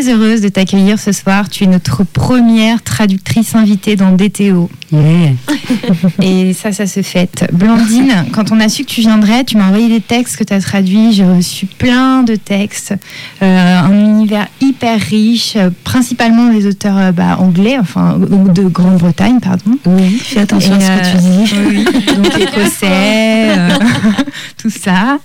très heureuse de t'accueillir ce soir. Tu es notre première traductrice invitée dans DTO. Et ça, ça se fête. Blandine, quand on a su que tu viendrais, tu m'as envoyé des textes que tu as traduits. J'ai reçu plein de textes. Euh, un univers hyper riche, euh, principalement des auteurs euh, bah, anglais, enfin de Grande-Bretagne, pardon. Oui, fais attention à ce que tu dis. Oui, donc écossais, tout ça.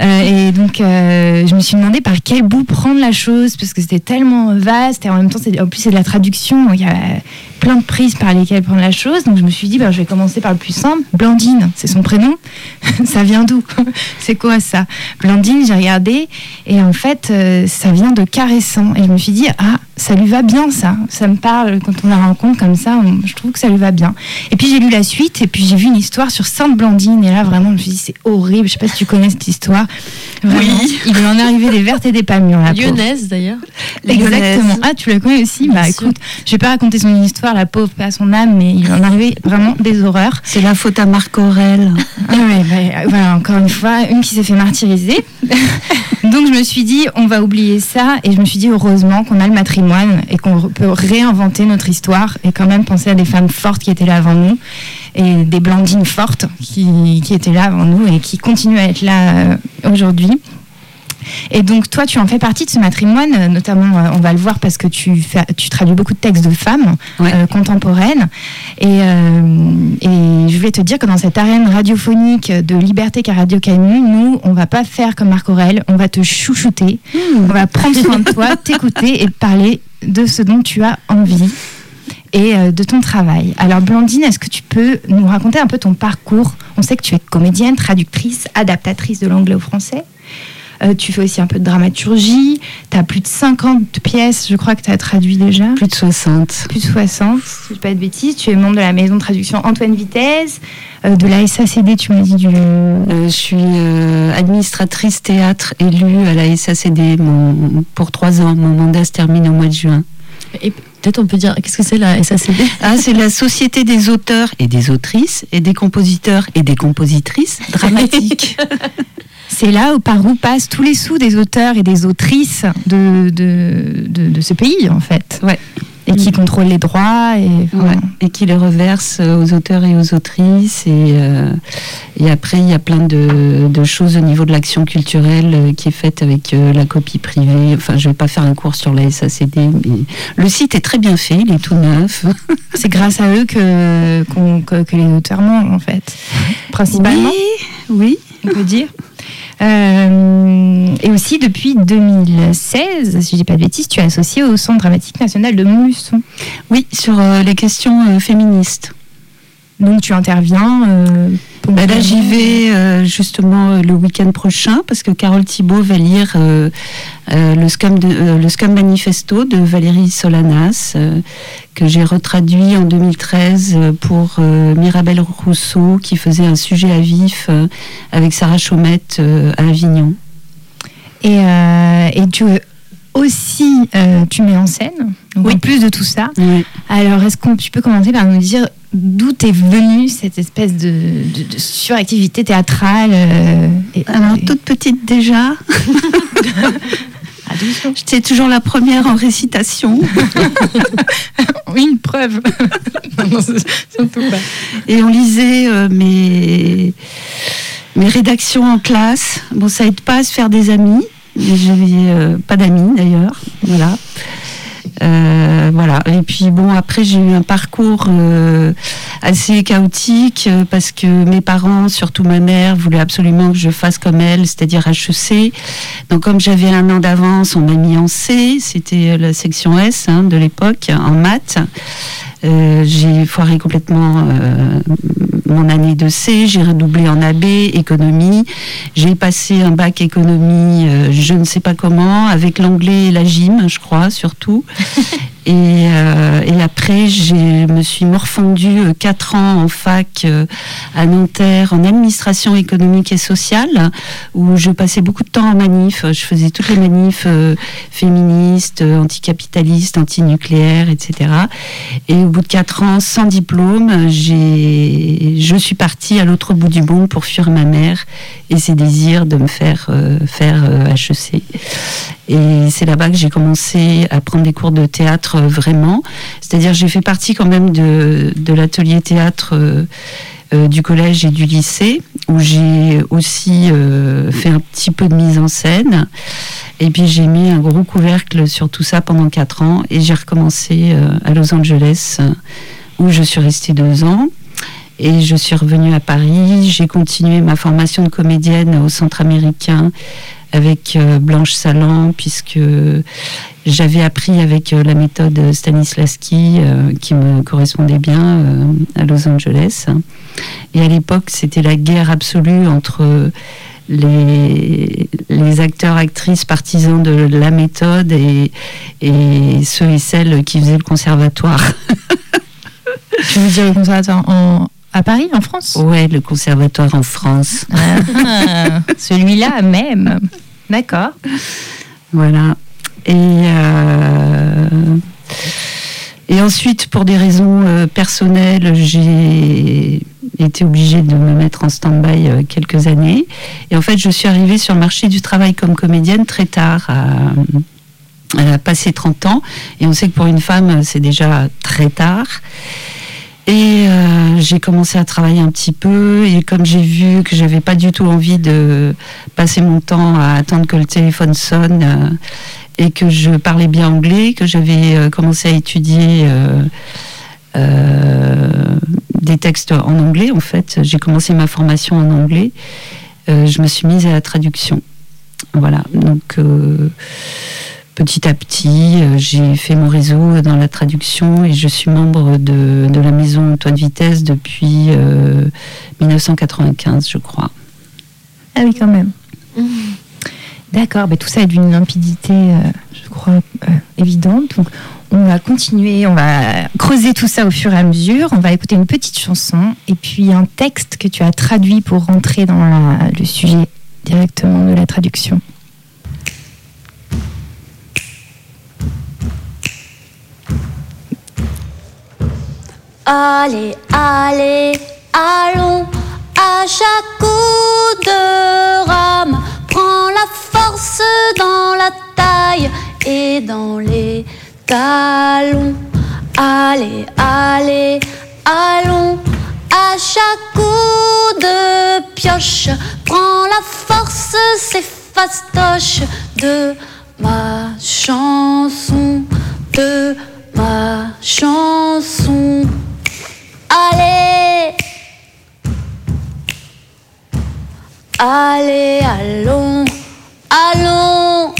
et donc, je me suis demandé par quel bout prendre la chose, parce que c'était tellement vaste, et en même temps, en plus, c'est de la traduction. Il y a plein de prises par lesquelles prendre la chose. Donc je me suis dit, ben, je vais commencer par le plus simple. Blandine, c'est son prénom. ça vient d'où? C'est quoi ça? Blandine, j'ai regardé. Et en fait, euh, ça vient de caressant. Et je me suis dit, ah, ça lui va bien ça. Ça me parle quand on la rencontre comme ça. je trouve que ça lui va bien. Et puis j'ai lu la suite. Et puis j'ai vu une histoire sur Sainte Blandine. Et là, vraiment, je me suis dit, c'est horrible. Je sais pas si tu connais cette histoire. oui. Il lui en est arrivé des vertes et des pas mûres. Lyonnaise d'ailleurs. Exactement. Ah, tu la connais aussi? Bah écoute, je vais pas raconter son histoire la pauvre, pas à son âme, mais il en arrivait vraiment des horreurs. C'est la faute à Marc Aurel. Ah bah, voilà, encore une fois, une qui s'est fait martyriser. Donc je me suis dit, on va oublier ça, et je me suis dit, heureusement qu'on a le matrimoine et qu'on peut réinventer notre histoire et quand même penser à des femmes fortes qui étaient là avant nous et des blandines fortes qui, qui étaient là avant nous et qui continuent à être là euh, aujourd'hui. Et donc, toi, tu en fais partie de ce matrimoine, euh, notamment, euh, on va le voir parce que tu, fais, tu traduis beaucoup de textes de femmes euh, contemporaines. Et, et, je voulais te dire que dans cette arène radiophonique de liberté qu'a Radio Canu, nous, on va pas faire comme Marc Aurel, on va te chouchouter, mmh. on va prendre soin de toi, t'écouter et parler de ce dont tu as envie et de ton travail. Alors Blandine, est-ce que tu peux nous raconter un peu ton parcours? On sait que tu es comédienne, traductrice, adaptatrice de l'anglais au français. Euh, tu fais aussi un peu de dramaturgie. Tu as plus de 50 pièces, je crois que tu as traduit déjà. Plus de 60. Plus de 60, si je ne pas de bêtises. Tu es membre de la maison de traduction Antoine Vitesse, euh, de la SACD, tu m'as dit du. Euh, je suis administratrice théâtre élue à la SACD pour trois ans. Mon mandat se termine au mois de juin. Et peut-être on peut dire, qu'est-ce que c'est la SACD Ah, c'est la Société des auteurs et des autrices et des compositeurs et des compositrices dramatiques. c'est là où, par où passent tous les sous des auteurs et des autrices de, de, de, ce pays, en fait. Ouais. Et qui contrôlent les droits et, et qui les reversent aux auteurs et aux autrices. Et, euh, et après, il y a plein de, de choses au niveau de l'action culturelle euh, qui est faite avec euh, la copie privée. Enfin, je ne vais pas faire un cours sur la SACD, mais le site est très bien fait, il est tout neuf. C'est grâce à eux que, que, que, les auteurs mangent, en fait. Principalement. Oui, oui. On peut dire. Euh, et aussi, depuis 2016, si je dis pas de bêtises, tu es associé au Centre dramatique national de Montluçon. Oui, sur euh, les questions euh, féministes. Donc tu interviens bah Là j'y vais justement le week-end prochain parce que Carole Thibault va lire le, scam le Manifesto de Valérie Solanas que j'ai retraduit en 2013 pour Mirabelle Rousseau qui faisait un sujet à vif avec Sarah Chaumette à Avignon. Et, et tu aussi, tu mets en scène, oui. en plus de tout ça. Alors, est-ce que tu peux commencer par nous dire d'où est venue cette espèce de, suractivité théâtrale Alors, toute petite déjà. J'étais toujours la première en récitation. oui, une preuve. Et on lisait euh, mes, mes rédactions en classe. Bon, ça aide pas à se faire des amis. J'avais euh, pas d'amis d'ailleurs. Voilà. Euh, voilà. Et puis bon, après j'ai eu un parcours euh, assez chaotique euh, parce que mes parents, surtout ma mère, voulaient absolument que je fasse comme elle, c'est-à-dire HEC. Donc comme j'avais un an d'avance, on m'a mis en C, c'était la section S hein, de l'époque, en maths. Euh, j'ai foiré complètement euh, mon année de C, j'ai redoublé en AB, économie. J'ai passé un bac économie, euh, je ne sais pas comment, avec l'anglais et la gym, je crois, surtout. Et, euh, et après, je me suis morfondue euh, quatre ans en fac euh, à Nanterre en administration économique et sociale, où je passais beaucoup de temps en manif. Je faisais toutes les manifs féministes, anticapitalistes, antinucléaires, etc. Et au bout de quatre ans, sans diplôme, je suis partie à l'autre bout du monde pour fuir ma mère et ses désirs de me faire faire euh, HEC. Et c'est là-bas que j'ai commencé à prendre des cours de théâtre euh, vraiment. C'est-à-dire j'ai fait partie quand même de, l'atelier théâtre euh, euh, du collège et du lycée, où j'ai aussi fait un petit peu de mise en scène. Et puis j'ai mis un gros couvercle sur tout ça pendant quatre ans et j'ai recommencé à Los Angeles, où je suis restée deux ans. Et je suis revenue à Paris. J'ai continué ma formation de comédienne au Centre américain avec euh, Blanche Salan, puisque j'avais appris avec euh, la méthode Stanislavski euh, qui me correspondait bien à Los Angeles. Et à l'époque, c'était la guerre absolue entre les, les acteurs, actrices, partisans de la méthode et, et ceux et celles qui faisaient le conservatoire. Tu veux dire le conservatoire en, à Paris, en France? Ouais, le conservatoire en France. Ah, Celui-là même. D'accord. Voilà. Et, euh, et ensuite, pour des raisons euh, personnelles, j'ai été obligée de me mettre en stand-by euh, quelques années. Et en fait, je suis arrivée sur le marché du travail comme comédienne très tard, à, à passer 30 ans. Et on sait que pour une femme, c'est déjà très tard. Et euh, j'ai commencé à travailler un petit peu. Et comme j'ai vu que j'avais pas du tout envie de passer mon temps à attendre que le téléphone sonne euh, et que je parlais bien anglais, que j'avais euh, commencé à étudier des textes en anglais en fait, j'ai commencé ma formation en anglais, je me suis mise à la traduction. Voilà, donc petit à petit, euh, j'ai fait mon réseau dans la traduction et je suis membre de, de la maison Antoine Vitesse depuis euh, 1995, je crois. Ah oui, quand même. D'accord, bah, tout ça est d'une limpidité, euh, je crois, euh, évidente. Donc, on va continuer, on va creuser tout ça au fur et à mesure. On va écouter une petite chanson et puis un texte que tu as traduit pour rentrer dans la- le sujet directement de la traduction. Allez, allez, allons à chaque coup de rame. Prends la force dans la taille et dans les talons. Allez, allez, allons à chaque coup de pioche. Prends la force, c'est fastoche de ma chanson, de ma chanson. Allez, allez, allons, allons,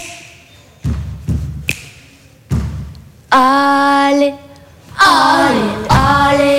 allez, allez, allez,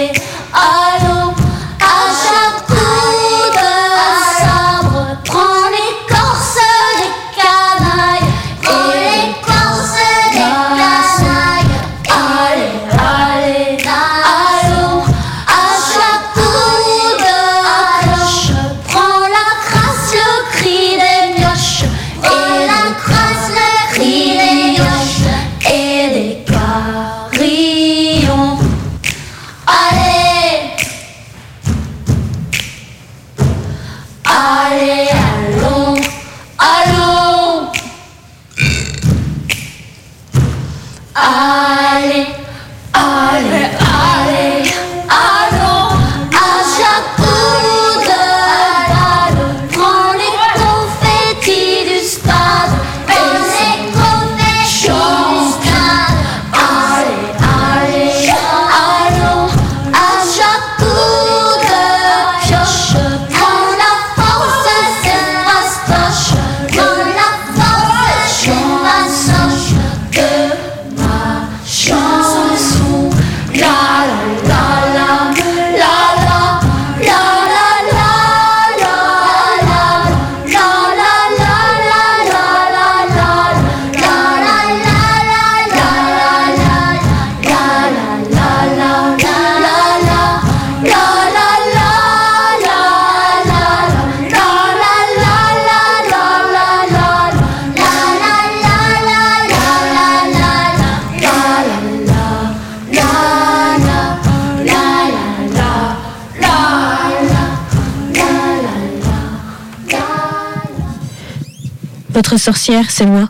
sorcière, c'est moi.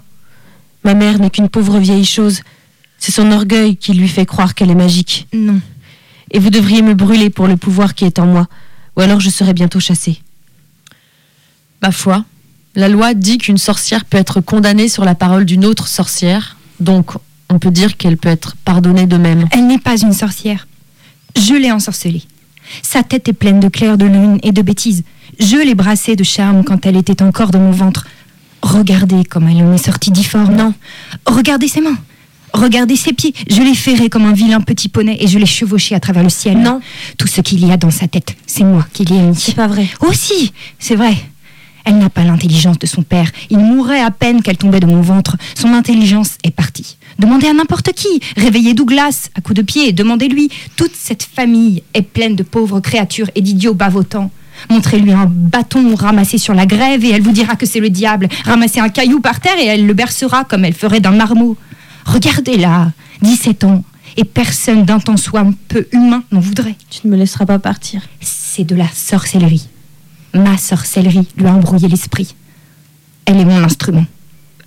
Ma mère n'est qu'une pauvre vieille chose. C'est son orgueil qui lui fait croire qu'elle est magique. Non. Et vous devriez me brûler pour le pouvoir qui est en moi, ou alors je serai bientôt chassée. Ma foi, la loi dit qu'une sorcière peut être condamnée sur la parole d'une autre sorcière, donc on peut dire qu'elle peut être pardonnée de même. Elle n'est pas une sorcière. Je l'ai ensorcelée. Sa tête est pleine de clairs de lune et de bêtises. Je l'ai brassée de charme quand elle était encore dans mon ventre. Regardez comme elle en est sortie difforme. Non. Regardez ses mains. Regardez ses pieds. Je l'ai ferré comme un vilain petit poney et je l'ai chevauché à travers le ciel. Non. Tout ce qu'il y a dans sa tête, c'est moi qui l'ai mis. C'est pas vrai. Aussi, c'est vrai. Elle n'a pas l'intelligence de son père. Il mourrait à peine qu'elle tombait de mon ventre. Son intelligence est partie. Demandez à n'importe qui. Réveillez Douglas à coups de pied. Demandez-lui. Toute cette famille est pleine de pauvres créatures et d'idiots bavotants. Montrez-lui un bâton ramassé sur la grève et elle vous dira que c'est le diable. Ramassez un caillou par terre et elle le bercera comme elle ferait d'un marmot. Regardez-la, 17 ans, et personne d'un temps soit un peu humain n'en voudrait. Tu ne me laisseras pas partir. C'est de la sorcellerie. Ma sorcellerie lui a embrouillé l'esprit. Elle est mon instrument.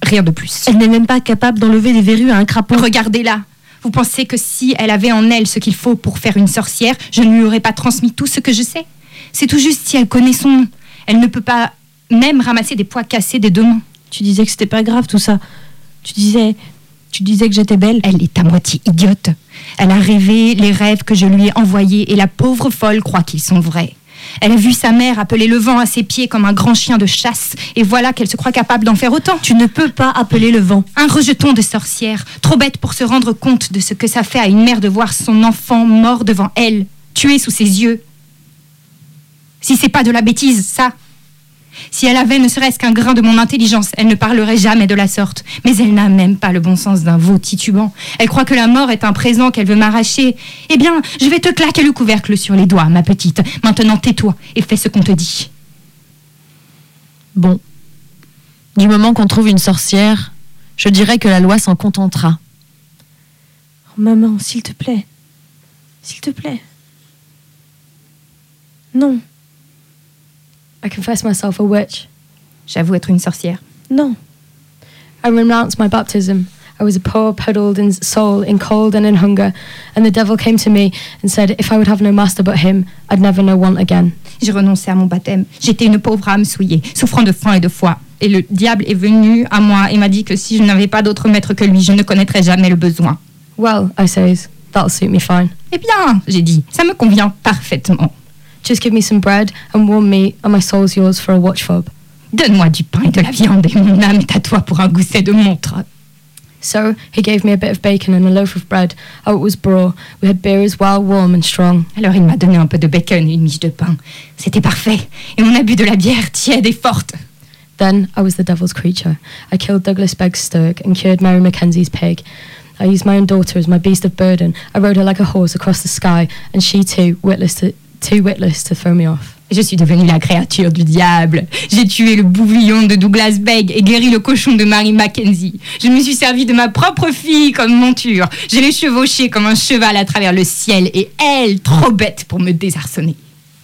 Rien de plus. Elle n'est même pas capable d'enlever des verrues à un crapaud. Regardez-la. Vous pensez que si elle avait en elle ce qu'il faut pour faire une sorcière, je ne lui aurais pas transmis tout ce que je sais? C'est tout juste si elle connaît son nom. Elle ne peut pas même ramasser des pois cassés des deux mains. Tu disais que c'était pas grave tout ça. Tu disais, tu disais que j'étais belle. Elle est à moitié idiote. Elle a rêvé les rêves que je lui ai envoyés et la pauvre folle croit qu'ils sont vrais. Elle a vu sa mère appeler le vent à ses pieds comme un grand chien de chasse, et voilà qu'elle se croit capable d'en faire autant. Tu ne peux pas appeler le vent. Un rejeton de sorcière, trop bête pour se rendre compte de ce que ça fait à une mère de voir son enfant mort devant elle, tué sous ses yeux. Si c'est pas de la bêtise, ça. Si elle avait ne serait-ce qu'un grain de mon intelligence, elle ne parlerait jamais de la sorte. Mais elle n'a même pas le bon sens d'un veau titubant. Elle croit que la mort est un présent qu'elle veut m'arracher. Eh bien, je vais te claquer le couvercle sur les doigts, ma petite. Maintenant, tais-toi et fais ce qu'on te dit. Bon. Du moment qu'on trouve une sorcière, je dirais que la loi s'en contentera. Oh, maman, s'il te plaît. S'il te plaît. Non. I confess myself a witch. J'avoue être une sorcière. Non. I renounced my baptism. I was a poor, puddled in soul, in cold and in hunger, and the devil came to me and said, If I would have no master but him, I'd never know want again. J'ai renoncé à mon baptême. J'étais une pauvre âme souillée, souffrant de faim et de foi. Et le diable est venu à moi et m'a dit que si je n'avais pas d'autre maître que lui, je ne connaîtrais jamais le besoin. Well, I says, that'll suit me fine. Eh bien, j'ai dit, ça me convient parfaitement. Just give me some bread and warm me, and my soul's yours for a watch fob. Donne-moi du pain et de la viande et mon âme est à toi pour un gousset de montre. So he gave me a bit of bacon and a loaf of bread. Oh, it was braw. We had beer as well, warm and strong. Alors il m'a donné un peu de bacon et une miche de pain. C'était parfait. Et on a bu de la bière tiède et forte. Then I was the devil's creature. I killed Douglas Begg's stirk and cured Mary Mackenzie's pig. I used my own daughter as my beast of burden. I rode her like a horse across the sky, and she too, witless to, off. Je suis devenue la créature du diable. J'ai tué le bouvillon de Douglas Begg et guéri le cochon de Mary Mackenzie. Je me suis servi de ma propre fille comme monture. Je l'ai chevauchée comme un cheval à travers le ciel et elle, trop bête pour me désarçonner.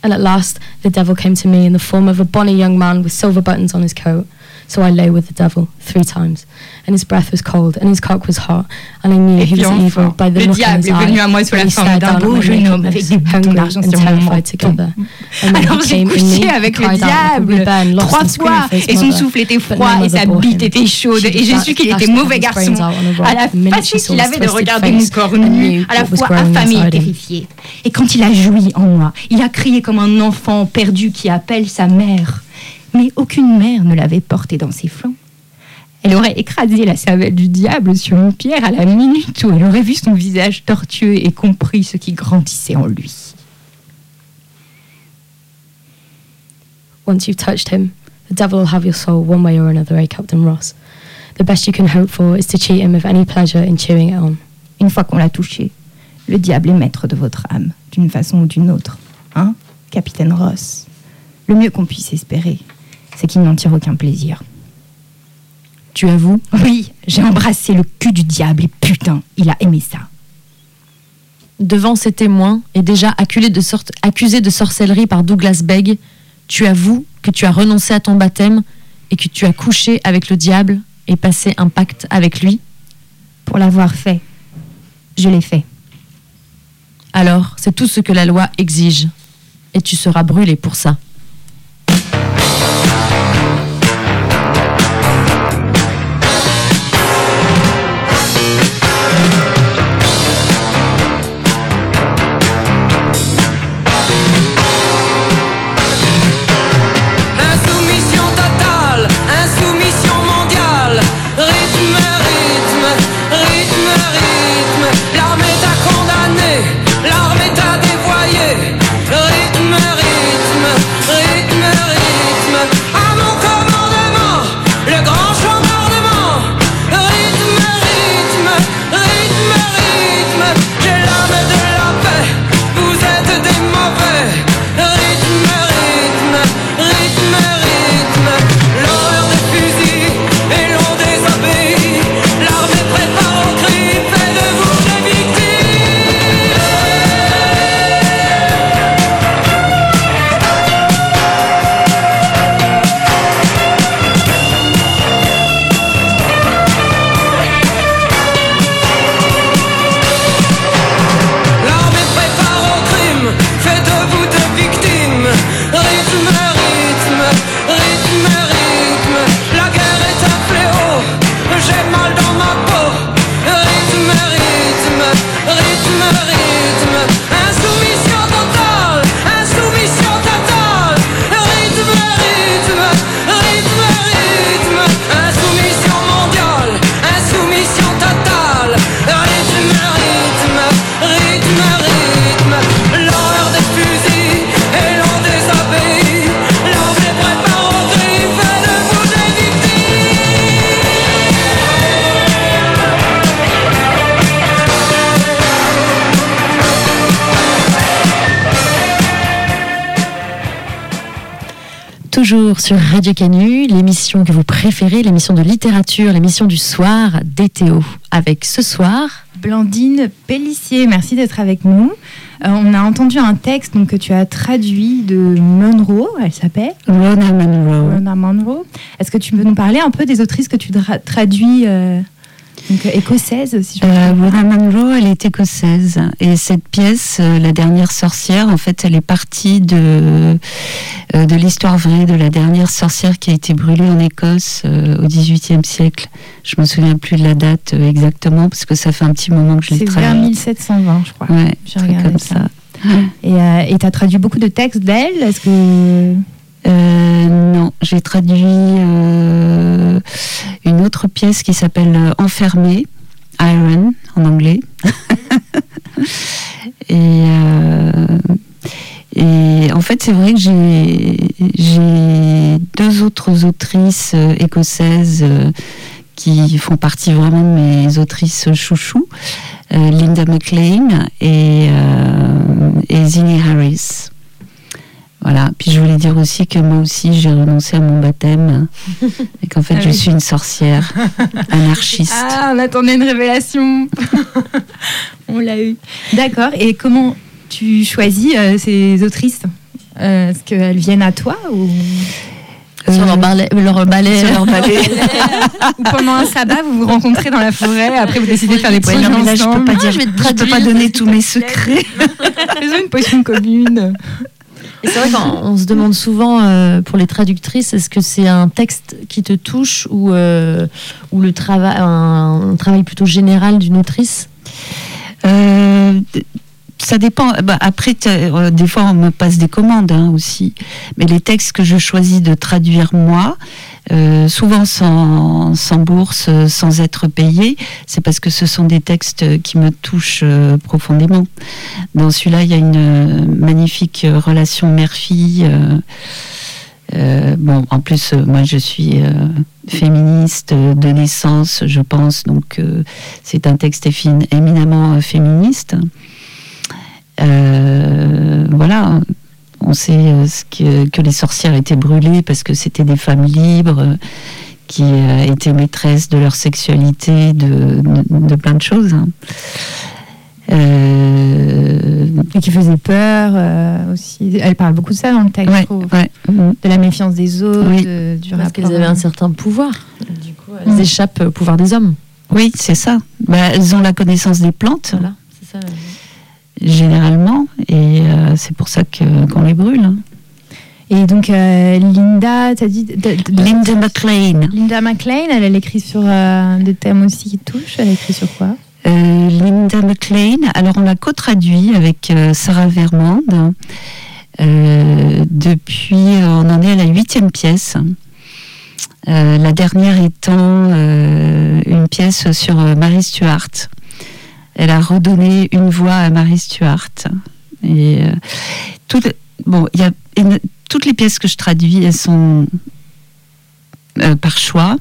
And at last, the devil came to me in the form of a bonny young man with silver buttons on his coat. So I lay with the devil three times, and his breath was cold, and his cock was hot, and I knew Et he was evil enfin, by the look in his venu à moi sous la forme d'un beau jeune homme avec des boutons d'argent sur mon menton. Alors j'ai couché avec le diable trois fois et son souffle était froid et sa bite était chaude et j'ai su qu'il était mauvais garçon. À la saw qu'il avait de regarder mon corps nu, à la fois affamé et terrifié. Et quand il a joui en moi, il a crié comme un enfant perdu qui appelle sa mère. Mais aucune mère ne l'avait porté dans ses flancs. Elle aurait écrasé la cervelle du diable sur une pierre à la minute où elle aurait vu son visage tortueux et compris ce qui grandissait en lui. Once you've touched him, the devil will have your soul one way or another, eh, Captain Ross? The best you can hope for is to cheat him of any pleasure in chewing it on. Une fois qu'on l'a touché, le diable est maître de votre âme, d'une façon ou d'une autre. Hein, capitaine Ross? Le mieux qu'on puisse espérer, c'est qu'il n'en tire aucun plaisir. Tu avoues Oui, j'ai embrassé le cul du diable et putain, il a aimé ça. Devant ces témoins et déjà acculé de accusé de sorcellerie par Douglas Begg, tu avoues que tu as renoncé à ton baptême et que tu as couché avec le diable et passé un pacte avec lui, Pour l'avoir fait, je l'ai fait. alors c'est tout ce que la loi exige. Et tu seras brûlé pour ça. Radio Canu, l'émission que vous préférez, l'émission de littérature, l'émission du soir d'ETO. Avec ce soir, Blandine Pellissier, merci d'être avec nous. Euh, on a entendu un texte donc, que tu as traduit de Monroe, elle s'appelle Rona Monroe. Rona Monroe. Est-ce que tu peux nous parler un peu des autrices que tu tra- traduis euh, donc, euh, écossaises, si je Euh, Rona Monroe, elle est écossaise. Et cette pièce, euh, La dernière sorcière, en fait, elle est partie de, euh, de l'histoire vraie de la dernière sorcière qui a été brûlée en Écosse euh, au XVIIIe siècle. Je me souviens plus de la date euh, exactement, parce que ça fait un petit moment que je l'ai C'est vers travaillé. 1720, je crois. Ouais, J'ai regardé comme ça. ça. Et tu as traduit beaucoup de textes d'elle. Est-ce que. Euh, non, j'ai traduit euh, une autre pièce qui s'appelle euh, Enfermé, Iron en anglais. et, en fait, c'est vrai que j'ai deux autres autrices écossaises qui font partie vraiment de mes autrices chouchous, Linda McLean et, euh, et Zinnie Harris. Voilà. Puis je voulais dire aussi que moi aussi j'ai renoncé à mon baptême et qu'en fait Ah je oui. suis une sorcière anarchiste. Ah, on attendait une révélation. on l'a eu. D'accord. Et comment tu choisis euh, ces autrices? Euh, Est-ce qu'elles viennent à toi ou, sur Euh, leur balai, leur balai, sur leur balai. ou pendant un sabbat, vous vous rencontrez dans la forêt, après vous décidez de faire des poèmes mais là, je peux ensemble pas Ah, dire, je vais te je peux pas donner tous mes secrets. Faisons une potion commune. C'est vrai qu'on on se demande souvent euh, pour les traductrices, est-ce que c'est un texte qui te touche ou, euh, le travail, un, travail plutôt général d'une autrice? Euh, ça dépend. Bah, après, des fois, on me passe des commandes hein, aussi. Mais les textes que je choisis de traduire moi, euh, souvent sans, bourse, sans être payé, c'est parce que ce sont des textes qui me touchent euh, profondément. Dans celui-là, il y a une euh, magnifique relation mère-fille. bon, en plus, moi, je suis féministe de naissance, je pense, donc c'est un texte éminemment féministe. Voilà, on sait euh, ce que, que les sorcières étaient brûlées parce que c'était des femmes libres euh, qui euh, étaient maîtresses de leur sexualité, de, de, de plein de choses. hein. Euh, Et qui faisait peur euh, aussi. Elle parle beaucoup de ça dans le texte, je ouais, trouve. ouais. Mm. De la méfiance des autres, Oui. de- du Parce qu'elles avaient un certain pouvoir. Du coup, elles Mm. échappent au pouvoir des hommes. Oui, c'est ça. Bah, elles ont la connaissance des plantes, Voilà, c'est ça. Généralement, et euh, c'est pour ça qu'on les brûle. hein. Et donc, euh, Linda, t'as dit. Linda McLean. Linda McLean, elle, elle écrit sur euh, des thèmes aussi qui touchent. Elle écrit sur quoi? Euh, Linda McLean, alors on l'a co-traduit avec Sarah Vermande. Euh, depuis, on en est à la huitième pièce. La dernière étant une pièce sur Mary Stuart. Elle a redonné une voix à Mary Stuart. Et euh, toutes, bon, y a toutes les pièces que je traduis, elles sont euh, par choix.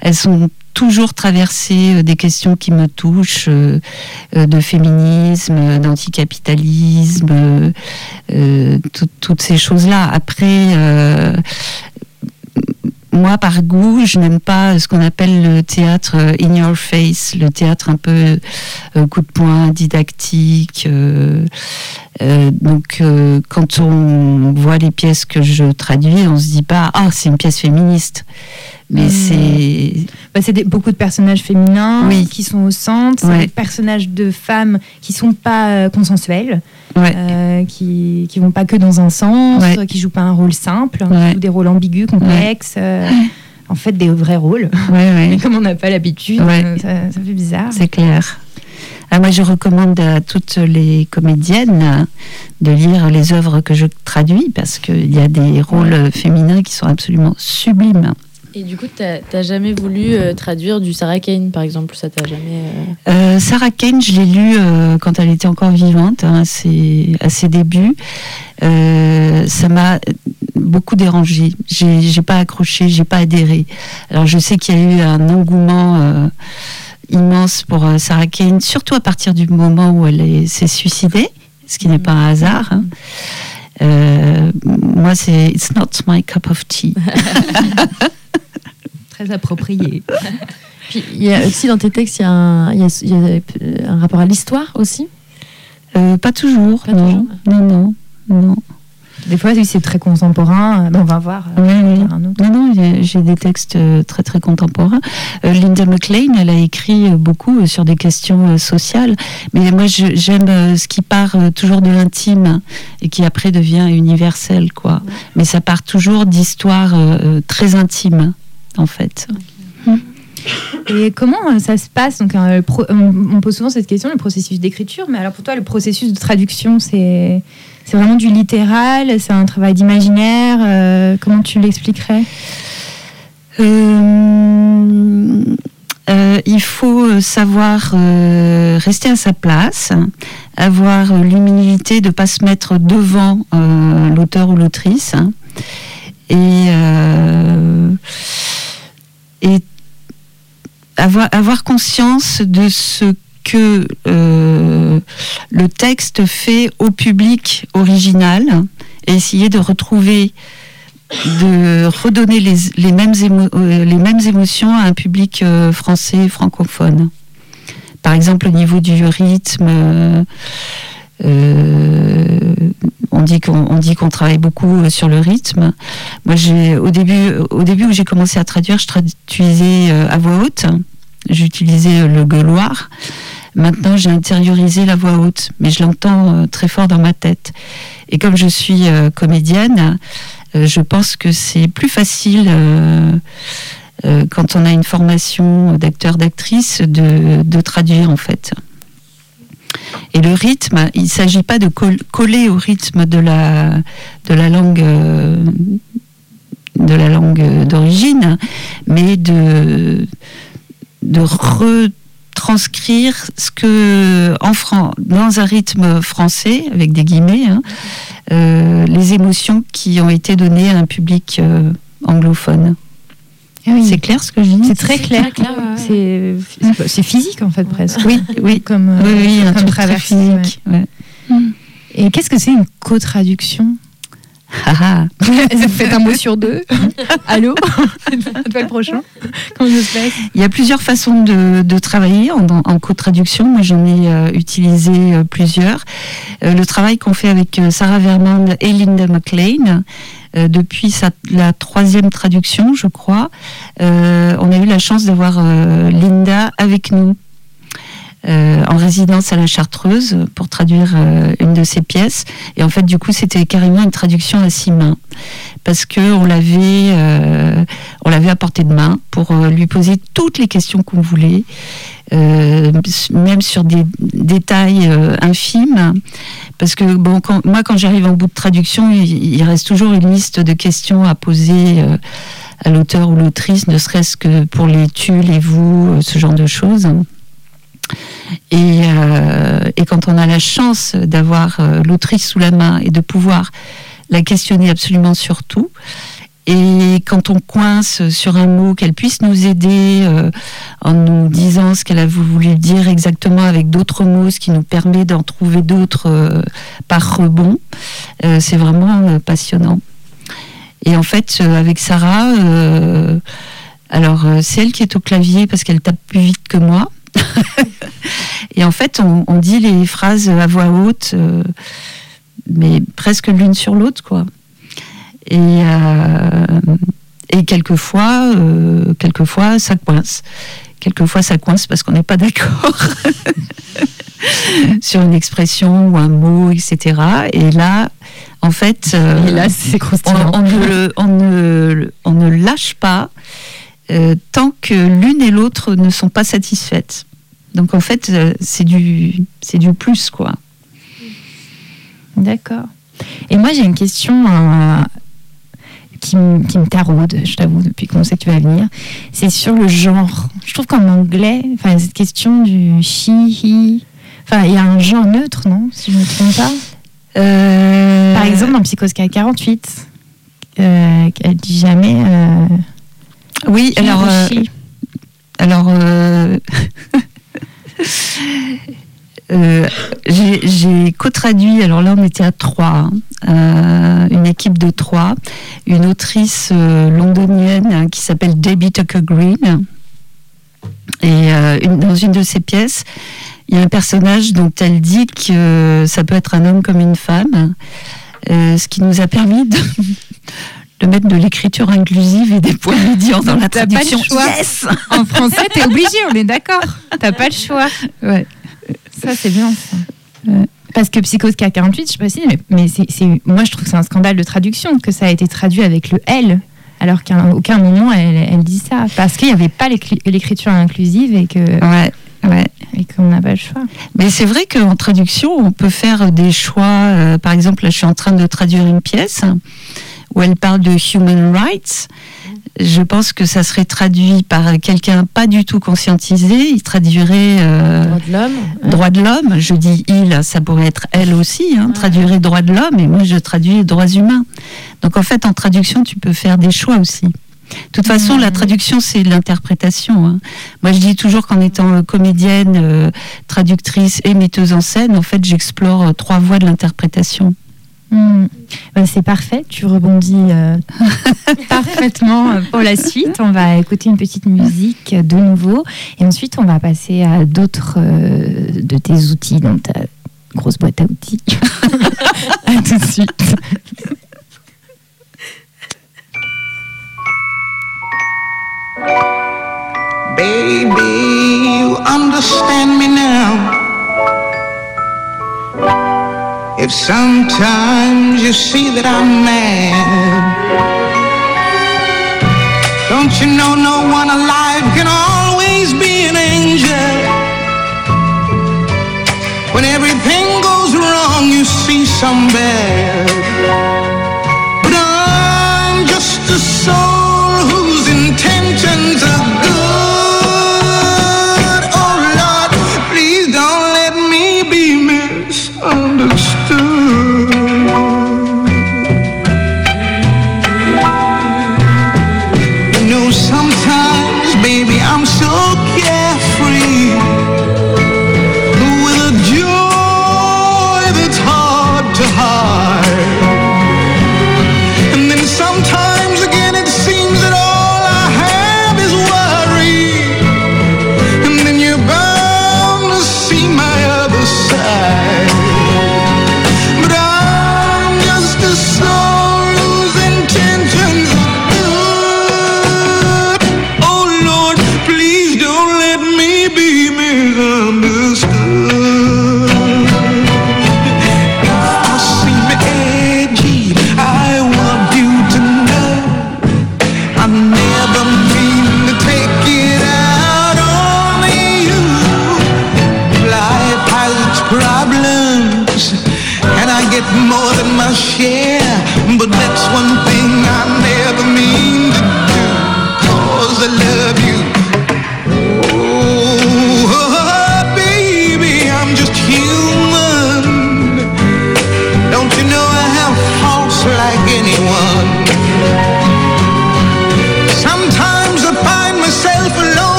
Elles sont toujours traversées euh, des questions qui me touchent, euh, de féminisme, d'anticapitalisme, tout- toutes ces choses-là. Après, moi, par goût, je n'aime pas ce qu'on appelle le théâtre euh, in your face, le théâtre un peu euh, coup de poing, didactique. euh, donc, quand on voit les pièces que je traduis, on se dit pas ah c'est une pièce féministe, mais Mm. c'est Bah, c'est beaucoup de personnages féminins Oui. qui sont au centre, Ouais. des personnages de femmes qui sont pas euh, consensuels, ouais, euh, qui qui vont pas que dans un sens, Ouais. qui jouent pas un rôle simple, ou des rôles ambigus, complexes. euh, en fait, des vrais rôles. Mais comme on n'a pas l'habitude, euh, ça, ça fait bizarre. C'est clair. Ah, moi, je recommande à toutes les comédiennes euh, de lire les œuvres que je traduis parce qu'il y a des rôles féminins qui sont absolument sublimes. Et du coup, t'as jamais voulu euh, traduire du Sarah Kane, par exemple Ça t'a jamais. euh, Euh, Sarah Kane, je l'ai lu quand elle était encore vivante, hein, à, ses, débuts. Ça m'a beaucoup dérangé. J'ai pas accroché, j'ai pas adhéré. Alors je sais qu'il y a eu un engouement immense pour Sarah Kane, surtout à partir du moment où elle est- s'est suicidée, ce qui n'est pas un hasard. hein. Euh, moi, c'est it's not my cup of tea. Très approprié. Puis il y a aussi dans tes textes, il y a un, il y a- il y a un rapport à l'histoire aussi? Euh, pas toujours. Pas non. toujours. non, non, non. Des fois, oui, c'est très contemporain. Euh, ben, on va voir. euh, Oui, oui. faire un autre. Non, non, j'ai- des textes euh, très très contemporains. Euh, Linda McLean, elle a écrit beaucoup sur des questions sociales, mais moi j'aime ce qui part toujours de l'intime et qui après devient universel, quoi. Mais ça part toujours d'histoires très intimes, en fait. Et comment ça se passe? Donc, on pose souvent cette question, le processus d'écriture. Mais alors, pour toi, le processus de traduction, c'est c'est vraiment du littéral C'est un travail d'imaginaire euh, Comment tu l'expliquerais? Euh, euh, il faut savoir rester à sa place, avoir l'humilité de ne pas se mettre devant l'auteur ou l'autrice, hein, et, et avoir, avoir conscience de ce que euh, le texte fait au public original et essayer de retrouver de redonner les, les mêmes, euh, les mêmes émotions à un public euh, français francophone. Par exemple, au niveau du rythme, on dit qu'on travaille beaucoup sur le rythme. Moi, j'ai au début, au début où j'ai commencé à traduire, je traduisais à voix haute. J'utilisais le gueuloir. Maintenant, j'ai intériorisé la voix haute, mais je l'entends euh, très fort dans ma tête. Et comme je suis euh, comédienne, euh, je pense que c'est plus facile quand on a une formation d'acteur, d'actrice, de, de traduire en fait. Et le rythme, il ne s'agit pas de col- coller au rythme de la, de la langue de la langue d'origine, mais de, de retranscrire ce que en Fran- dans un rythme français, avec des guillemets, hein, euh, les émotions qui ont été données à un public euh, anglophone. C'est clair ce que je dis? C'est très clair. ouais. C'est physique, en fait, presque. Oui, oui, Comme, euh, oui, oui, un comme physique. ouais. ouais. Et qu'est-ce que c'est une co-traduction? Ah, ah. Faites un mot sur deux. Allô À toi le prochain. Il y a plusieurs façons de, de travailler en, en co-traduction. Moi, j'en ai euh, utilisé euh, plusieurs. Euh, le travail qu'on fait avec Sarah Vermand et Linda McLean, depuis sa- la troisième traduction, je crois, on a eu la chance d'avoir Linda avec nous. Euh, en résidence à la Chartreuse pour traduire euh, une de ses pièces et en fait du coup c'était carrément une traduction à six mains parce que on l'avait euh, à portée de main pour lui poser toutes les questions qu'on voulait, même sur des détails infimes. Parce que bon, moi, quand j'arrive en bout de traduction, il, il reste toujours une liste de questions à poser à l'auteur ou l'autrice, ne serait-ce que pour les tu, les vous, ce genre de choses. Et, euh, et quand on a la chance d'avoir euh, l'autrice sous la main et de pouvoir la questionner absolument sur tout, et quand on coince sur un mot, qu'elle puisse nous aider euh, en nous disant ce qu'elle a voulu dire exactement avec d'autres mots, ce qui nous permet d'en trouver d'autres euh, par rebond, euh, c'est vraiment passionnant. Et en fait, avec Sarah, alors c'est elle qui est au clavier parce qu'elle tape plus vite que moi. Et en fait, on, on dit les phrases à voix haute, euh, mais presque l'une sur l'autre, quoi. Et, euh, et quelquefois, euh, quelquefois, ça coince. Quelquefois, ça coince parce qu'on n'est pas d'accord sur une expression ou un mot, etc. Et là, en fait, euh, Et là, c'est on, on ne, on ne- on ne lâche pas euh, tant que l'une et l'autre ne sont pas satisfaites. Donc en fait, euh, c'est du, c'est du plus, quoi. D'accord. Et moi, j'ai une question euh, qui, me- qui me taraude, je t'avoue, depuis qu'on sait que tu vas venir. C'est sur le genre. Je trouve qu'en anglais, enfin, cette question du she, he. Enfin, il y a un genre neutre, non Si je ne me trompe pas? Euh, Par exemple, dans Psychosca 48, euh, elle dit jamais. Oui, alors, euh, alors euh, euh, j'ai j'ai co-traduit, alors là on était à trois, hein, euh, une équipe de trois, une autrice euh, londonienne hein, qui s'appelle Debbie Tucker Green. Et une- dans une de ses pièces, il y a un personnage dont elle dit que ça peut être un homme comme une femme, ce qui nous a permis de, de mettre de l'écriture inclusive et des points médians dans la T'as pas le traduction. choix. Yes En français, t'es obligé, on est d'accord. T'as pas le choix. Ouais. Ça, c'est bien, ça. Parce que Psychose K48, je sais pas si, mais, mais c'est, c'est- moi, je trouve que c'est un scandale de traduction, que ça a été traduit avec le L, alors qu'à aucun moment, elle, elle dit ça. Parce qu'il n'y avait pas l'écri- l'écriture inclusive et, que, Ouais, ouais. et qu'on n'a pas le choix. Mais c'est vrai qu'en traduction, on peut faire des choix. euh, par exemple, là, je suis en train de traduire une pièce où elle parle de human rights. Je pense que ça serait traduit par quelqu'un pas du tout conscientisé. Il traduirait euh, Droit de l'homme. droit de l'homme. Je dis il, ça pourrait être elle aussi. Hein, traduirait droit de l'homme et moi je traduis droits humains. Donc en fait, en traduction, tu peux faire des choix aussi. De toute façon, la traduction, c'est l'interprétation. hein. Moi, je dis toujours qu'en étant euh, comédienne, euh, traductrice et metteuse en scène, en fait, j'explore euh, trois voies de l'interprétation. Hmm. Ben, c'est parfait, tu rebondis euh, parfaitement pour la suite. On va écouter une petite musique de nouveau et ensuite on va passer à d'autres euh, de tes outils dans ta grosse boîte à outils. à tout de suite. Baby, you understand me now. If sometimes you see that I'm mad, don't you know no one alive can always be an angel? When everything goes wrong, you see some bad. But I'm just a soul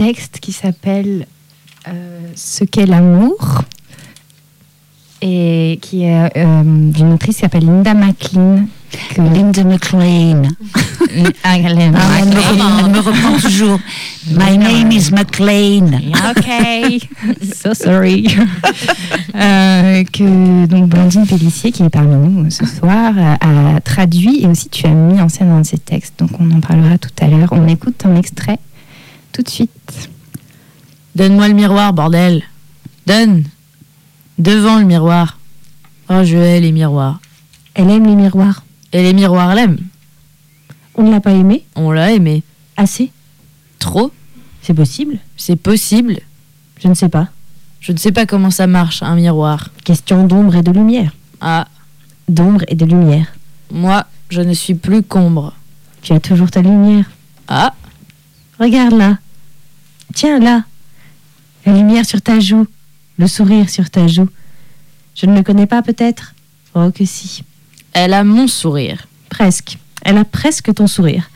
texte qui s'appelle euh, Ce qu'est l'amour et qui est euh, d'une autrice qui s'appelle Linda McLean. Que... Linda McLean. Ah, elle, me reprend, elle me reprend toujours. My name is McLean. Ok, so sorry. Euh, que donc Blandine Pellissier, qui est parmi nous ce soir, a a traduit et aussi tu as mis en scène un de ses textes. Donc on en parlera tout à l'heure. On écoute un extrait tout de suite. Donne-moi le miroir, bordel. Donne. Devant le miroir. Oh, je hais les miroirs. Elle aime les miroirs. Et les miroirs l'aiment. On ne l'a pas aimé On l'a aimé. Assez Trop C'est possible C'est possible. Je ne sais pas. Je ne sais pas comment ça marche, un miroir. Question d'ombre et de lumière. Ah, D'ombre et de lumière. moi, je ne suis plus combre. Tu as toujours ta lumière. Ah, Regarde là. Tiens là. La lumière sur ta joue. Le sourire sur ta joue. Je ne le connais pas peut-être? Oh que si. elle a mon sourire. Presque. Elle a presque ton sourire.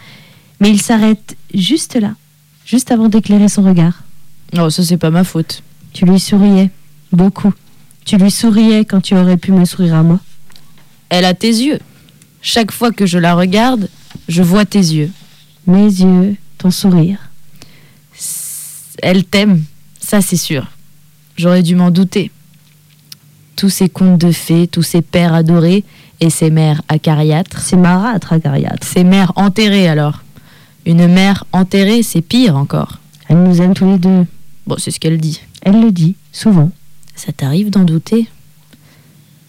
Mais il s'arrête juste là. Juste avant d'éclairer son regard. Oh, ça, c'est pas ma faute. Tu lui souriais. Beaucoup. Tu lui souriais quand tu aurais pu me sourire à moi. Elle a tes yeux. Chaque fois que je la regarde, je vois tes yeux. Mes yeux, ton sourire. Elle t'aime, ça c'est sûr. J'aurais dû m'en douter. Tous ces contes de fées, tous ces pères adorés et ces mères acariâtres. C'est marâtre, acariâtre. Ces mères enterrées alors. Une mère enterrée, c'est pire encore. Elle nous aime tous les deux. Bon, c'est ce qu'elle dit. Elle le dit, souvent. Ça t'arrive d'en douter?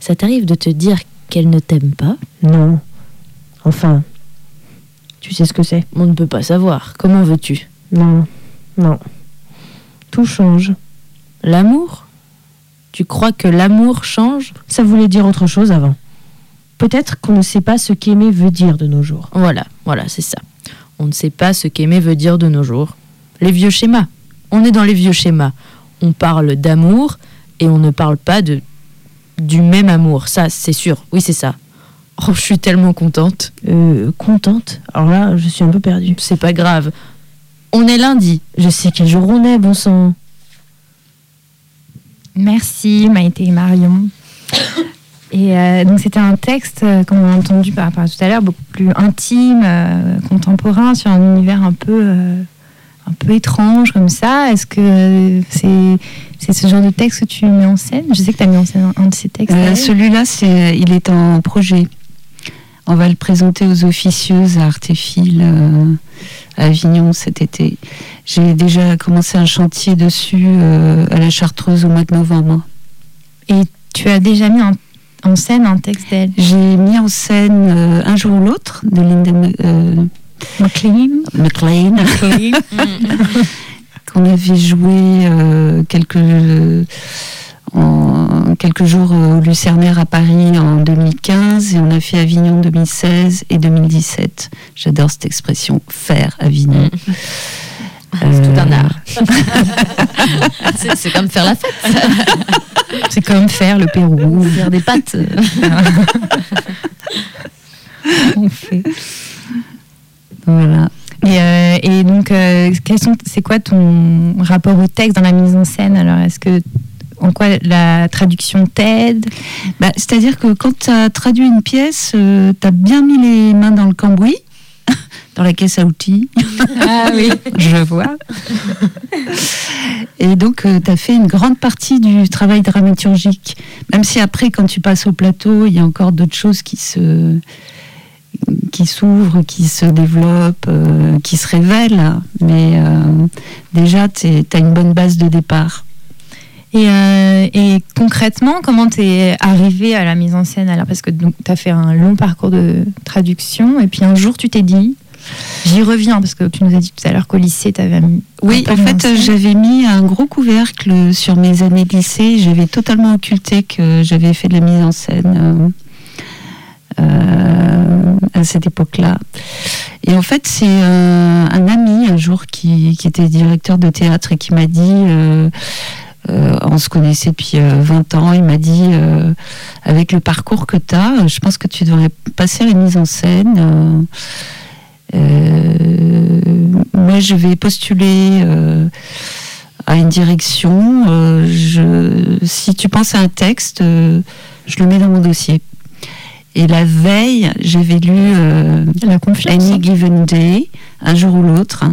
Ça t'arrive de te dire qu'elle ne t'aime pas? Non. Enfin. Tu sais ce que c'est On ne peut pas savoir. Comment veux-tu? Non. Non. Tout change. L'amour? Tu crois que l'amour change? Ça voulait dire autre chose avant. Peut-être qu'on ne sait pas ce qu'aimer veut dire de nos jours. Voilà, voilà, c'est ça. On ne sait pas ce qu'aimer veut dire de nos jours. Les vieux schémas. On est dans les vieux schémas. On parle d'amour et on ne parle pas de du même amour. Ça, c'est sûr. Oui, c'est ça. Oh, je suis tellement contente. Euh, contente? Alors là, je suis un peu perdue. C'est pas grave. On est lundi. Je sais quel jour on est, bon sang. Merci Maïté et Marion. Et euh, donc c'était un texte, euh, comme on a entendu par rapport à tout à l'heure, beaucoup plus intime, euh, contemporain, sur un univers un peu, euh, un peu étrange comme ça. Est-ce que c'est c'est ce genre de texte que tu mets en scène? Je sais que tu as mis en scène un, de ces textes. Euh. Celui-là, c'est, il est en projet. On va le présenter aux officieuses à Artefil euh, à Avignon cet été. J'ai déjà commencé un chantier dessus euh, à la Chartreuse au mois de novembre. Et tu as déjà mis en, en scène un texte d'elle. J'ai mis en scène euh, Un jour ou l'autre de Linda euh, McLean. McLean, qu'on avait joué euh, quelques, en, quelques jours euh, au Lucernaire à Paris en 2015 et on a fait Avignon 2016 et 2017. J'adore cette expression, faire Avignon. C'est tout un Euh, art. c'est comme faire la fête. C'est comme faire le Pérou. Faire des pâtes. On fait. Voilà. Et, euh, et donc, euh, c'est quoi ton rapport au texte dans la mise en scène Alors, est-ce que en quoi la traduction t'aide Bah, C'est-à-dire que quand tu as traduit une pièce, tu as bien mis les mains dans le cambouis, dans la caisse à outils. Ah oui, je vois. Et donc, tu as fait une grande partie du travail dramaturgique. Même si après, quand tu passes au plateau, il y a encore d'autres choses qui se, qui s'ouvre, qui se développe, euh, qui se révèle. Mais euh, déjà, tu as une bonne base de départ. Et, euh, et concrètement, comment tu es arrivé à la mise en scène alors? Parce que tu as fait un long parcours de traduction, et puis un jour, tu t'es dit, j'y reviens, parce que tu nous as dit tout à l'heure qu'au lycée, tu avais. Oui, en fait, j'avais mis un gros couvercle sur mes années de lycée. J'avais totalement occulté que j'avais fait de la mise en scène euh, euh, à cette époque-là. Et en fait, c'est un, un ami un jour qui, qui était directeur de théâtre et qui m'a dit. Euh, euh, on se connaissait depuis euh, 20 ans. Il m'a dit, euh, avec le parcours que tu as, je pense que tu devrais passer à la mise en scène. Euh, euh, moi, je vais postuler euh, à une direction. Euh, je, si tu penses à un texte, euh, je le mets dans mon dossier. Et la veille, j'avais lu euh, La. Any Given Day, un jour ou l'autre.